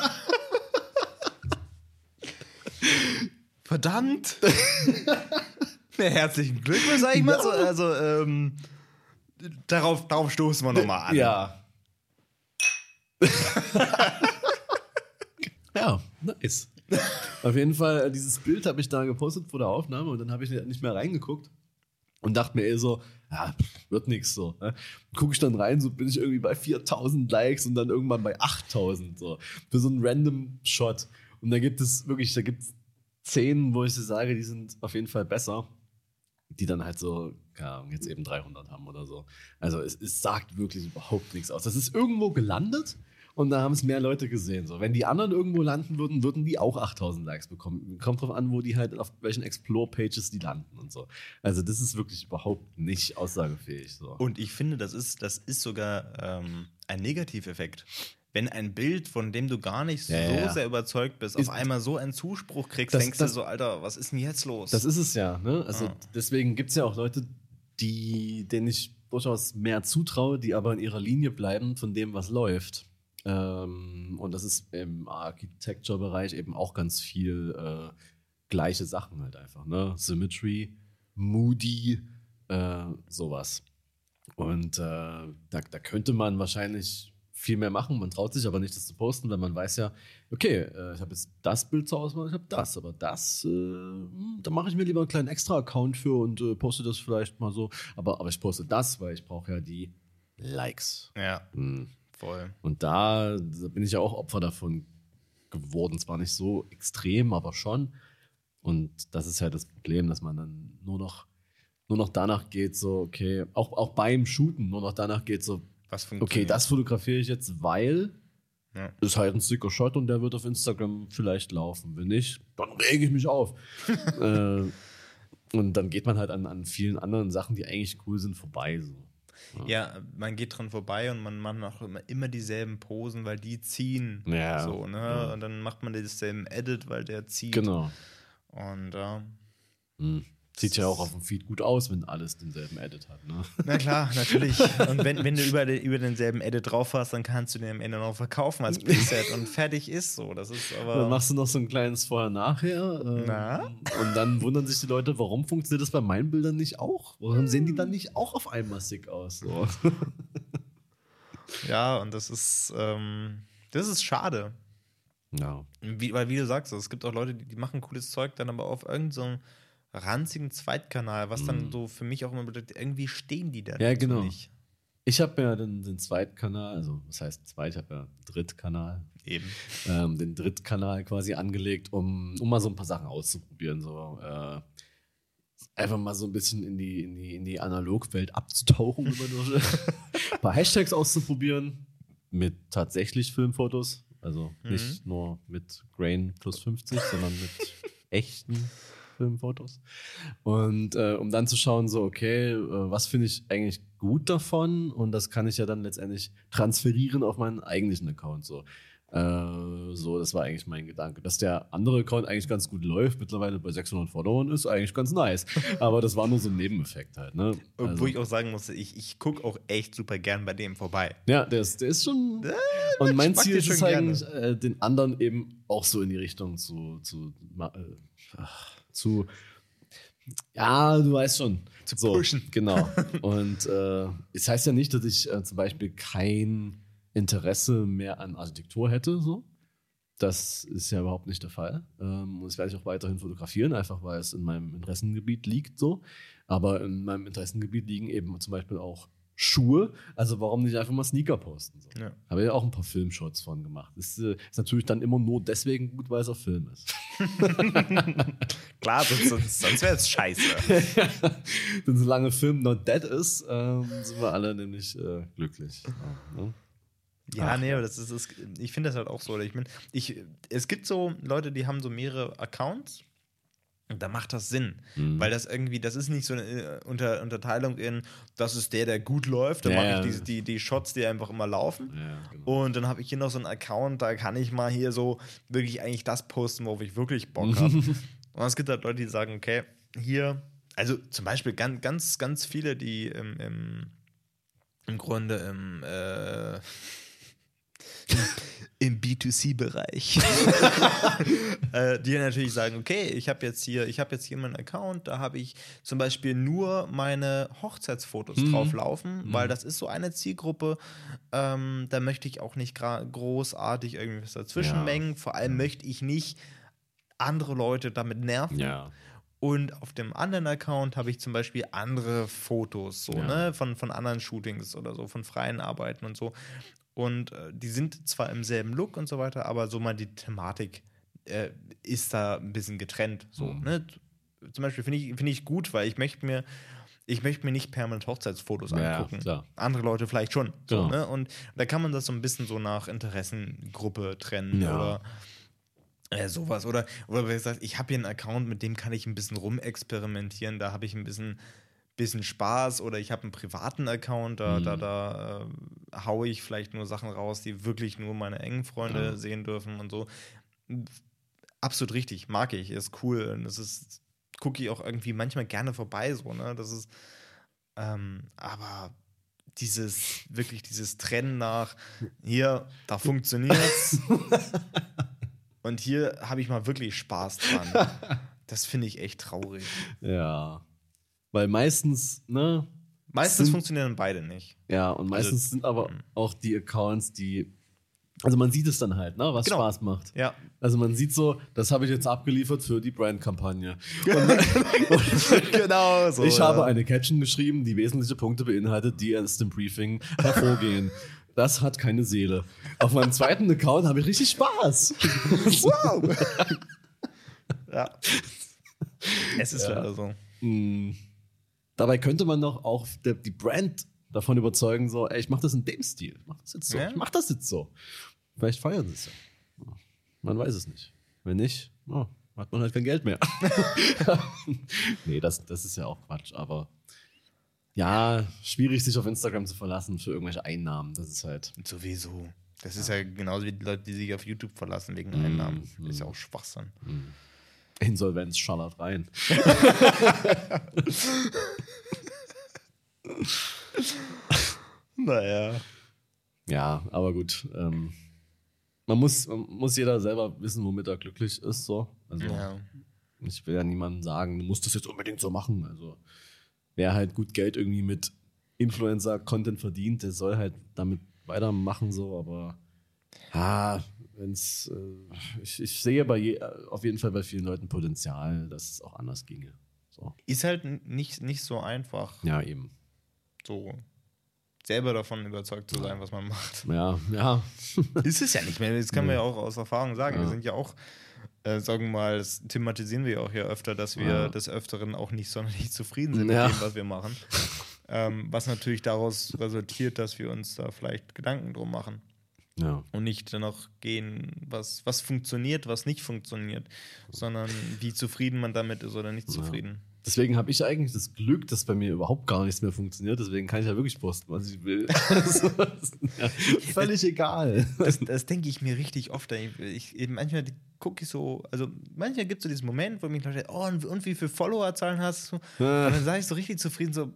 Verdammt! (laughs) Na, herzlichen Glückwunsch, sage ich mal. So, also, ähm, darauf, darauf stoßen wir nochmal an. Ja. (laughs) ja, nice. Auf jeden Fall, äh, dieses Bild habe ich da gepostet vor der Aufnahme und dann habe ich nicht mehr reingeguckt und dachte mir eh so, ja, wird nix so. Ne? Gucke ich dann rein, so bin ich irgendwie bei 4000 Likes und dann irgendwann bei 8000 so. Für so einen random Shot. Und da gibt es wirklich, da gibt es Szenen, wo ich so sage, die sind auf jeden Fall besser die dann halt so, keine Ahnung, jetzt eben 300 haben oder so. Also es, es sagt wirklich überhaupt nichts aus. Das ist irgendwo gelandet und da haben es mehr Leute gesehen. So, wenn die anderen irgendwo landen würden, würden die auch 8000 Likes bekommen. Kommt drauf an, wo die halt auf welchen Explore-Pages die landen und so. Also das ist wirklich überhaupt nicht aussagefähig. So. Und ich finde, das ist, das ist sogar ähm, ein Negativeffekt. Wenn ein Bild, von dem du gar nicht Ja, so ja. sehr überzeugt bist, Ist- auf einmal so einen Zuspruch kriegst, Das- denkst das- du so, Alter, was ist denn jetzt los? Das ist es ja, ne? Also Ah. deswegen gibt es ja auch Leute, die, denen ich durchaus mehr zutraue, die aber in ihrer Linie bleiben von dem, was läuft. Ähm, und das ist im Architecture-Bereich eben auch ganz viel äh, gleiche Sachen halt einfach, ne? Symmetry, Moody, äh, sowas. Und äh, da, da könnte man wahrscheinlich viel mehr machen. Man traut sich aber nicht, das zu posten, weil man weiß ja, okay, äh, ich habe jetzt das Bild zur Auswahl, ich habe das, aber das, äh, hm, da mache ich mir lieber einen kleinen Extra-Account für und äh, poste das vielleicht mal so. Aber, aber ich poste das, weil ich brauche ja die Likes. ja, Hm. voll. Und da, da bin ich ja auch Opfer davon geworden. Zwar nicht so extrem, aber schon. Und das ist halt das Problem, dass man dann nur noch, nur noch danach geht, so, okay, auch, auch beim Shooten nur noch danach geht, so, Was okay, funktioniert. das fotografiere ich jetzt, weil Ja. ist halt ein sticker Shot und der wird auf Instagram vielleicht laufen. Wenn nicht, dann rege ich mich auf. (laughs) äh, und dann geht man halt an, an vielen anderen Sachen, die eigentlich cool sind, vorbei. So. Ja, man geht dran vorbei und man macht auch immer, immer dieselben Posen, weil die ziehen. Ja. So, ne? Ja. Und dann macht man denselben Edit, weil der zieht. Genau. Und ja. Hm. Sieht ja auch auf dem Feed gut aus, wenn alles denselben Edit hat. Ne? Na klar, natürlich. (laughs) Und wenn, wenn du über, den, über denselben Edit drauf hast, dann kannst du den am Ende noch verkaufen als Preset und fertig ist so. Das ist aber. Dann machst du noch so ein kleines Vorher-Nachher. ähm, Na? Und dann wundern sich die Leute, warum funktioniert das bei meinen Bildern nicht auch? Warum sehen die dann nicht auch auf einmal sick aus? So. (laughs) Ja, und das ist, ähm, das ist schade. Ja. Wie, weil, wie du sagst, es gibt auch Leute, die, die machen cooles Zeug dann aber auf irgendeinem so ranzigen Zweitkanal, was dann so für mich auch immer bedeutet, irgendwie stehen die da Mhm. Ja, genau. nicht. Ich habe ja den, den Zweitkanal, also was heißt zweit, ich habe ja Drittkanal, Eben. ähm, den Drittkanal quasi angelegt, um, um mal so ein paar Sachen auszuprobieren. So, äh, einfach mal so ein bisschen in die, in die, in die Analogwelt abzutauchen, (laughs) ein paar Hashtags auszuprobieren mit tatsächlich Filmfotos. Also nicht nur mit Grain plus 50, sondern mit (laughs) echten Filmfotos. Und äh, um dann zu schauen, so, okay, äh, was finde ich eigentlich gut davon? Und das kann ich ja dann letztendlich transferieren auf meinen eigentlichen Account. So. Äh, so, das war eigentlich mein Gedanke. Dass der andere Account eigentlich ganz gut läuft, mittlerweile bei 600 Followern, ist eigentlich ganz nice. (laughs) Aber das war nur so ein Nebeneffekt halt. Ne? Obwohl Also- ich auch sagen musste, ich, ich gucke auch echt super gern bei dem vorbei. ja, der ist, der ist schon. Äh, und mein Ziel ist es eigentlich, äh, den anderen eben auch so in die Richtung zu. zu, äh, ach, zu ja, du weißt schon. Zu so, pushen. Genau. (laughs) Und äh, es heißt ja nicht, dass ich äh, zum Beispiel kein Interesse mehr an Architektur hätte. So. Das ist ja überhaupt nicht der Fall. Ähm, und das werde ich auch weiterhin fotografieren, einfach weil es in meinem Interessengebiet liegt. So. Aber in meinem Interessengebiet liegen eben zum Beispiel auch Schuhe. Also warum nicht einfach mal Sneaker posten? So. Ja. Habe ja auch ein paar Filmshots von gemacht. Ist, äh, ist natürlich dann immer nur deswegen gut, weil es auf Film ist. (laughs) Klar, sonst, sonst, wäre es scheiße. (laughs) Denn solange Film not dead ist, ähm, sind wir alle nämlich äh, glücklich. Ja, ne? Ja, Ach, nee, aber das ist, ist ich finde das halt auch so. Ich mein, ich, es gibt so Leute, die haben so mehrere Accounts da macht das Sinn. Weil das irgendwie, das ist nicht so eine äh, Unter Unterteilung in, das ist der, der gut läuft, dann Ja, mache ich die, die, die Shots, die einfach immer laufen. Ja, genau. Und dann habe ich hier noch so einen Account, da kann ich mal hier so wirklich eigentlich das posten, worauf ich wirklich Bock habe. (laughs) Und es gibt halt Leute, die sagen, okay, hier, also zum Beispiel ganz, ganz, ganz viele, die im, im, im Grunde im, äh, im B2C-Bereich, (laughs) äh, die natürlich sagen, okay, ich habe jetzt hier, ich habe jetzt hier meinen Account, da habe ich zum Beispiel nur meine Hochzeitsfotos drauflaufen, weil das ist so eine Zielgruppe, ähm, da möchte ich auch nicht großartig irgendwas dazwischen Ja. mengen. Vor allem möchte ich nicht andere Leute damit nerven. Ja. Und auf dem anderen Account habe ich zum Beispiel andere Fotos, so, Ja. ne, von, von anderen Shootings oder so, von freien Arbeiten und so. Und äh, die sind zwar im selben Look und so weiter, aber so mal die Thematik äh, ist da ein bisschen getrennt. So, Mhm. ne? Zum Beispiel finde ich, find ich gut, weil ich möchte mir, ich möchte mir nicht permanent Hochzeitsfotos Ja, angucken. klar. Andere Leute vielleicht schon. So, Genau. ne? Und da kann man das so ein bisschen so nach Interessengruppe trennen Ja. oder äh, sowas. Oder, oder wie gesagt, ich habe hier einen Account, mit dem kann ich ein bisschen rumexperimentieren, da habe ich ein bisschen, bisschen Spaß oder ich habe einen privaten Account, da, Mhm. da, da äh, haue ich vielleicht nur Sachen raus, die wirklich nur meine engen Freunde Ja. sehen dürfen und so. Absolut richtig, mag ich, ist cool. Und das ist, gucke ich auch irgendwie manchmal gerne vorbei, so, ne? Das ist, ähm, aber dieses, wirklich dieses Trennen nach, hier, da funktioniert's. (laughs) und hier habe ich mal wirklich Spaß dran. (laughs) Das finde ich echt traurig. Ja. Weil meistens, ne? Meistens Sind- funktionieren beide nicht. Ja, und meistens Also, sind aber auch die Accounts, die. Also man sieht es dann halt, ne, was Genau. Spaß macht. Ja. Also man sieht so, das habe ich jetzt abgeliefert für die Brand-Kampagne. (laughs) genau so. ich ja. habe eine Caption geschrieben, die wesentliche Punkte beinhaltet, die aus dem Briefing hervorgehen. (laughs) Das hat keine Seele. Auf meinem zweiten Account habe ich richtig Spaß. (laughs) Wow! ja. Es ist Ja. leider so. Mm. Dabei könnte man doch auch die Brand davon überzeugen, so, ey, ich mache das in dem Stil. Ich mach das jetzt so. Ja. Ich mach das jetzt so. Vielleicht feiern sie es ja. Man weiß es nicht. Wenn nicht, oh, hat man halt kein Geld mehr. (laughs) nee, das, das ist ja auch Quatsch, aber ja, schwierig, sich auf Instagram zu verlassen für irgendwelche Einnahmen. Das ist halt. Sowieso. Das ist ja genauso wie die Leute, die sich auf YouTube verlassen wegen Einnahmen. Das ist ja auch Schwachsinn. Insolvenz schallert rein. Naja. Ja, aber gut. Ähm, man, muss, man muss jeder selber wissen, womit er glücklich ist. So. Also, Ja. Ich will ja niemandem sagen, du musst das jetzt unbedingt so machen. Also, wer halt gut Geld irgendwie mit Influencer-Content verdient, der soll halt damit weitermachen, so, aber ah, wenn's, äh, ich, ich sehe bei je, auf jeden Fall bei vielen Leuten Potenzial, dass es auch anders ginge. So. Ist halt nicht, nicht so einfach, Ja, eben. so selber davon überzeugt zu sein, was man macht. (laughs) Ja, ja. (laughs) ist es ja nicht mehr. Das kann man ja auch aus Erfahrung sagen. Wir Ja. sind ja auch, äh, sagen wir mal, das thematisieren wir ja auch ja öfter, dass wir Ja. des Öfteren auch nicht sonderlich (laughs) zufrieden sind Ja. mit dem, was wir machen. ähm, was natürlich daraus resultiert, dass wir uns da vielleicht Gedanken drum machen. Ja. und nicht danach gehen, was, was funktioniert, was nicht funktioniert, sondern wie zufrieden man damit ist oder nicht zufrieden. Deswegen habe ich eigentlich das Glück, dass bei mir überhaupt gar nichts mehr funktioniert. Deswegen kann ich ja wirklich posten, was ich will. (laughs) Also, ja völlig egal. Das, das denke ich mir richtig oft. Ich, ich, manchmal gucke ich so, also manchmal gibt es so diesen Moment, wo mich Leute, oh, und, und wie viele Followerzahlen hast du? Und dann sage ich so richtig zufrieden, so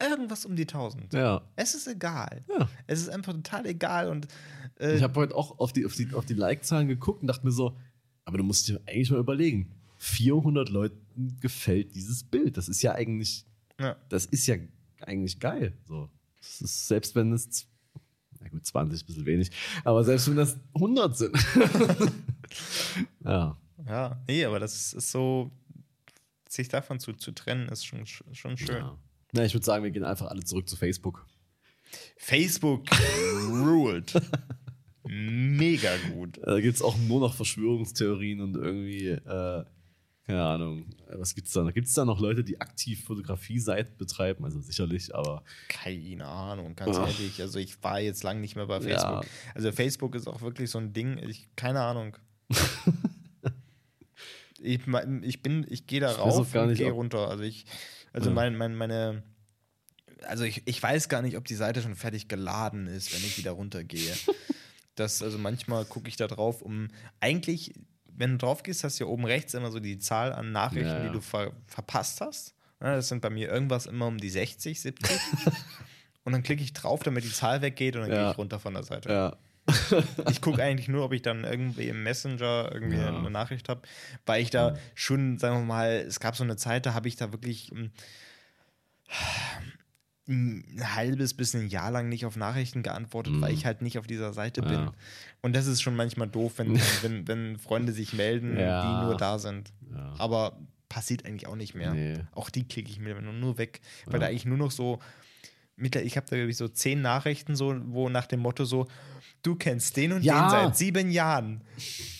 irgendwas um die 1000. Ja. Es ist egal. Ja. Es ist einfach total egal und äh, Ich habe heute auch auf die, auf die, auf die Like-Zahlen geguckt und dachte mir so, aber du musst dir eigentlich mal überlegen, 400 Leuten gefällt dieses Bild. Das ist ja eigentlich, ja. das ist ja eigentlich geil. So. Ist, selbst wenn es, na gut, 20 ist ein bisschen wenig, aber selbst wenn das 100 sind. (laughs) ja. ja, nee, aber das ist so, sich davon zu, zu trennen, ist schon, schon schön. ja. Na, ich würde sagen, wir gehen einfach alle zurück zu Facebook. Facebook ruled. Mega gut. Äh, Da gibt es auch nur noch Verschwörungstheorien und irgendwie, äh, keine Ahnung, äh, was gibt's da noch? Gibt es da noch Leute, die aktiv Fotografie-Seiten betreiben? Also sicherlich, aber Keine Ahnung, ganz Ach. ehrlich. Also ich war jetzt lang nicht mehr bei Ja. Facebook. Also Facebook ist auch wirklich so ein Ding, ich, keine Ahnung. (laughs) Ich, ich bin, ich gehe da Ich rauf und gehe runter. Also ich, also Ja. mein, mein, meine, also ich, ich weiß gar nicht, ob die Seite schon fertig geladen ist, wenn ich wieder runtergehe. (laughs) das, also manchmal gucke ich da drauf, um eigentlich, wenn du drauf gehst, hast du ja oben rechts immer so die Zahl an Nachrichten, Ja, die du ver verpasst hast. Ja, das sind bei mir irgendwas immer um die 60, 70. (laughs) und dann klicke ich drauf, damit die Zahl weggeht und dann Ja. gehe ich runter von der Seite. Ja. (laughs) Ich gucke eigentlich nur, ob ich dann irgendwie im Messenger irgendwie Ja. eine Nachricht habe, weil ich da schon, sagen wir mal, es gab so eine Zeit, da habe ich da wirklich ähm, ein halbes bis ein Jahr lang nicht auf Nachrichten geantwortet, weil ich halt nicht auf dieser Seite bin. Mhm. Ja. Und das ist schon manchmal doof, wenn, (laughs) wenn, wenn Freunde sich melden, Ja. die nur da sind. Aber passiert eigentlich auch nicht mehr. Nee. Auch die klicke ich mir nur, weg, weil da eigentlich nur noch so, ich habe da glaube ich so zehn Nachrichten, so, wo nach dem Motto so, du kennst den und Ja. den seit sieben Jahren.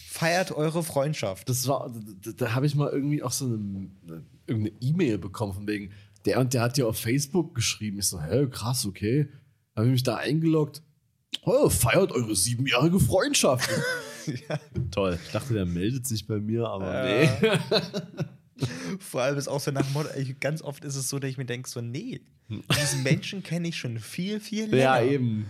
Feiert eure Freundschaft. Das war, da, da habe ich mal irgendwie auch so eine, irgendeine E-Mail bekommen von wegen, der und der hat ja auf Facebook geschrieben. Ich so, hä, krass, okay. Habe ich mich da eingeloggt. Oh, feiert eure siebenjährige Freundschaft. (laughs) Toll. Ich dachte, der meldet sich bei mir, aber Äh, nee. (laughs) (laughs) Vor allem ist auch so nach Motto, ganz oft ist es so, dass ich mir denke, so, nee, diesen Menschen kenne ich schon viel, viel länger. Ja, eben.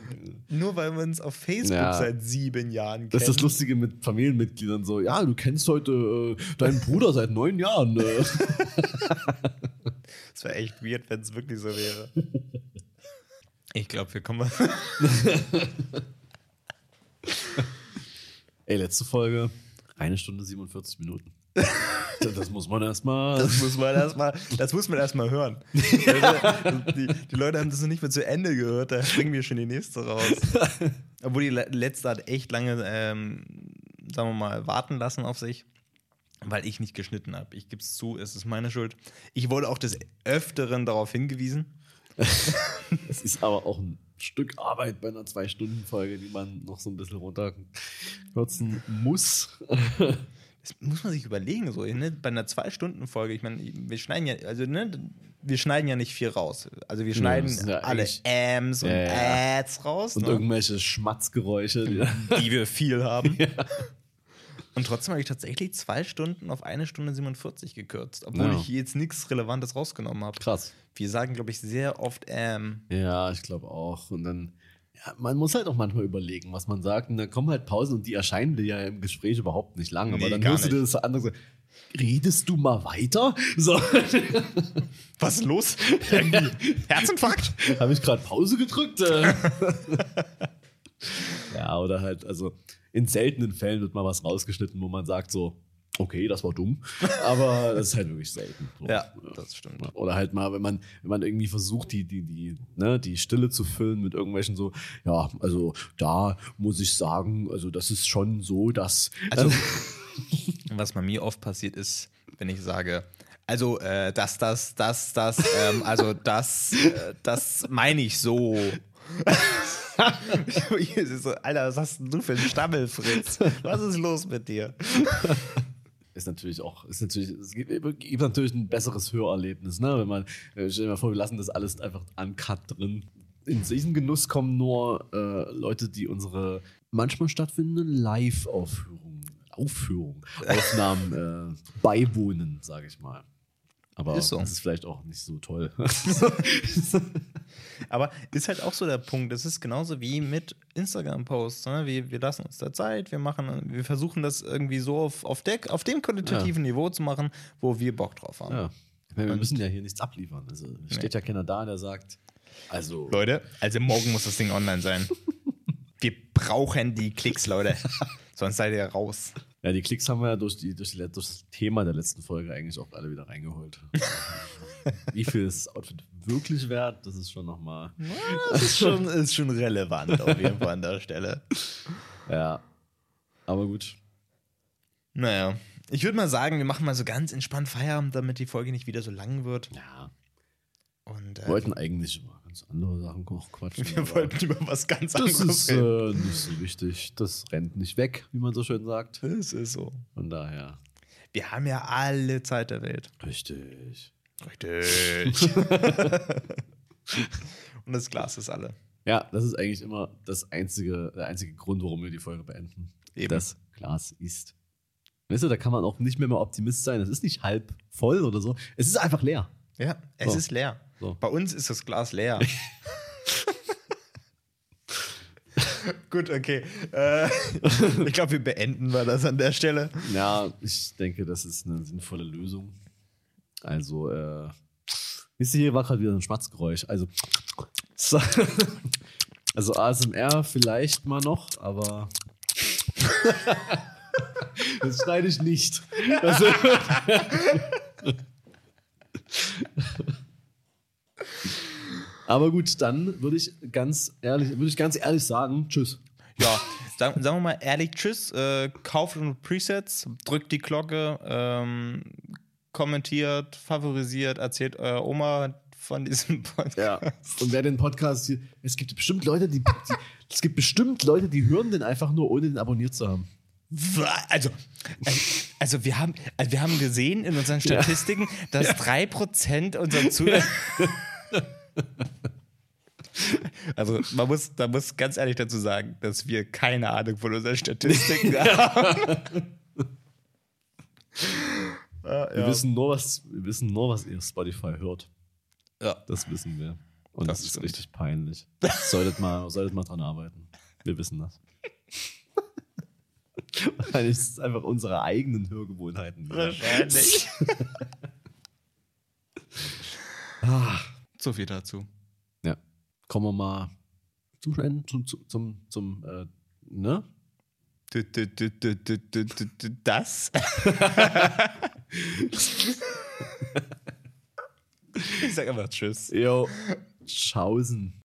Nur weil wir uns auf Facebook Ja. seit sieben Jahren kennen. Das ist das Lustige mit Familienmitgliedern so. Ja, du kennst heute äh, deinen Bruder seit neun Jahren. Äh. (laughs) Das wäre echt weird, wenn es wirklich so wäre. (laughs) Ich glaube, wir kommen. Ey, letzte Folge, eine Stunde 47 Minuten. Das, muss man erstmal. Das muss man erstmal, das muss man erstmal hören. (laughs) Also, die, die Leute haben das noch nicht mehr zu Ende gehört, da bringen wir schon die nächste raus. (laughs) Obwohl die le- letzte hat echt lange, ähm, sagen wir mal, warten lassen auf sich, weil ich nicht geschnitten habe. Ich gebe es zu, es ist meine Schuld. Ich wurde auch des Öfteren darauf hingewiesen. (laughs) Es ist aber auch ein Stück Arbeit bei einer Zwei-Stunden-Folge, die man noch so ein bisschen runterkürzen muss. Das muss man sich überlegen, so, ne? bei einer Zwei-Stunden-Folge, ich meine, wir schneiden ja, also, ne, wir schneiden ja nicht viel raus. Also wir schneiden ja alle Ams und Ja. Ads raus, Und ne? irgendwelche Schmatzgeräusche. Die, wir viel haben. (laughs) Und trotzdem habe ich tatsächlich zwei Stunden auf eine Stunde 47 gekürzt, obwohl ich jetzt nichts Relevantes rausgenommen habe. krass. Wir sagen, glaube ich, sehr oft ähm. Ja, ich glaube auch. Und dann, ja, man muss halt auch manchmal überlegen, was man sagt. Und dann kommen halt Pausen und die erscheinen dir ja im Gespräch überhaupt nicht lang. Aber Nee, dann gar hörst du dir nicht. das andere redest du mal weiter? So, (laughs) Was ist los? Herzinfarkt? (laughs) habe ich gerade Pause gedrückt? Äh. (laughs) ja, oder halt, also in seltenen Fällen wird mal was rausgeschnitten, wo man sagt so, okay, das war dumm. Aber (laughs) das ist halt wirklich selten. So. Ja, das stimmt. Oder halt mal, wenn man, wenn man irgendwie versucht, die, die, die, ne, die Stille zu füllen mit irgendwelchen so, ja, also da muss ich sagen, also das ist schon so, dass. Also, (laughs) was bei mir oft passiert ist, wenn ich sage, also äh, das, das, das, das, ähm, also das, äh, das meine ich so. (laughs) So, Alter, was hast denn du für einen Stammel, Fritz? Was ist los mit dir? Ist natürlich auch, ist natürlich, es gibt, gibt natürlich ein besseres Hörerlebnis, ne? Wenn man, äh, stell dir mal vor, wir lassen das alles einfach uncut drin. In diesen Genuss kommen nur äh, Leute, die unsere manchmal stattfindenden Live-Aufführungen, Aufführung, (laughs) Aufnahmen äh, beiwohnen, sage ich mal. Aber Ist so. das ist vielleicht auch nicht so toll. (laughs) (laughs) Aber ist halt auch so der Punkt. Es ist genauso wie mit Instagram-Posts. Ne? Wir, wir lassen uns da Zeit, wir machen, wir versuchen das irgendwie so auf, auf, der, auf dem qualitativen Niveau zu machen, wo wir Bock drauf haben. Ja. Meine, wir müssen ja hier nichts abliefern. Also es steht ja keiner da, der sagt, also Leute, also morgen muss das Ding online sein. (laughs) Wir brauchen die Klicks, Leute. Sonst seid ihr raus. Ja, die Klicks haben wir ja durch, die, durch, die, durch das Thema der letzten Folge eigentlich auch alle wieder reingeholt. (laughs) Wie viel ist das Outfit wirklich wert? Das ist schon nochmal. Das ist schon, ist schon relevant auf jeden Fall an der Stelle. Ja. Aber gut. Naja, ich würde mal sagen, wir machen mal so ganz entspannt Feierabend, damit die Folge nicht wieder so lang wird. Ja. Und äh, Wir wollten eigentlich über ganz andere Sachen auch quatschen. wir wollten über was ganz das anderes ist reden. äh, nicht so wichtig. Das rennt nicht weg, wie man so schön sagt. Das ist so. Von daher. Wir haben ja alle Zeit der Welt. Richtig. Richtig. (laughs) (laughs) Und das Glas ist alle. Ja, das ist eigentlich immer das einzige, der einzige Grund, warum wir die Folge beenden. Eben. Das Glas ist Weißt du, da kann man auch nicht mehr mal Optimist sein. Es ist nicht halb voll oder so. Es ist einfach leer. Ja, es So. ist leer. So. Bei uns ist das Glas leer. (laughs) Gut, okay. Äh, ich glaube, wir beenden wir das an der Stelle. Ja, ich denke, das ist eine sinnvolle Lösung. Also, äh, wisst ihr, hier war gerade wieder ein Schmatzgeräusch. Also, so, (laughs) also ASMR vielleicht mal noch, aber (laughs) das schneide ich nicht. Das, aber gut, dann würde ich ganz ehrlich, würde ich ganz ehrlich sagen, tschüss. Ja, sagen, sagen wir mal ehrlich Tschüss. Äh, kauft Presets, drückt die Glocke, ähm, kommentiert, favorisiert, erzählt eurer Oma von diesem (laughs) Podcast. Ja. Und wer den Podcast hier, es gibt bestimmt Leute, die, die es gibt bestimmt Leute, die hören den einfach nur, ohne den abonniert zu haben. Also, also wir haben, also wir haben gesehen in unseren Statistiken, dass 3% unserer Zuhörer. (laughs) (laughs) Also man muss, man muss ganz ehrlich dazu sagen, dass wir keine Ahnung von unseren Statistiken (laughs) haben. (laughs) Ah, Wir, wissen nur, was, wir wissen nur, was ihr Spotify hört. Ja. Das wissen wir. Und Das das, ist stimmt. richtig peinlich. Solltet mal, solltet mal dran arbeiten. Wir wissen das. Wahrscheinlich ist es einfach unsere eigenen Hörgewohnheiten. Wahrscheinlich. Ah, so viel dazu. Kommen wir mal zum Ende, zum, zum, zum, zum äh, ne? Das? (laughs) ich sag einfach Tschüss. Jo. Schausen.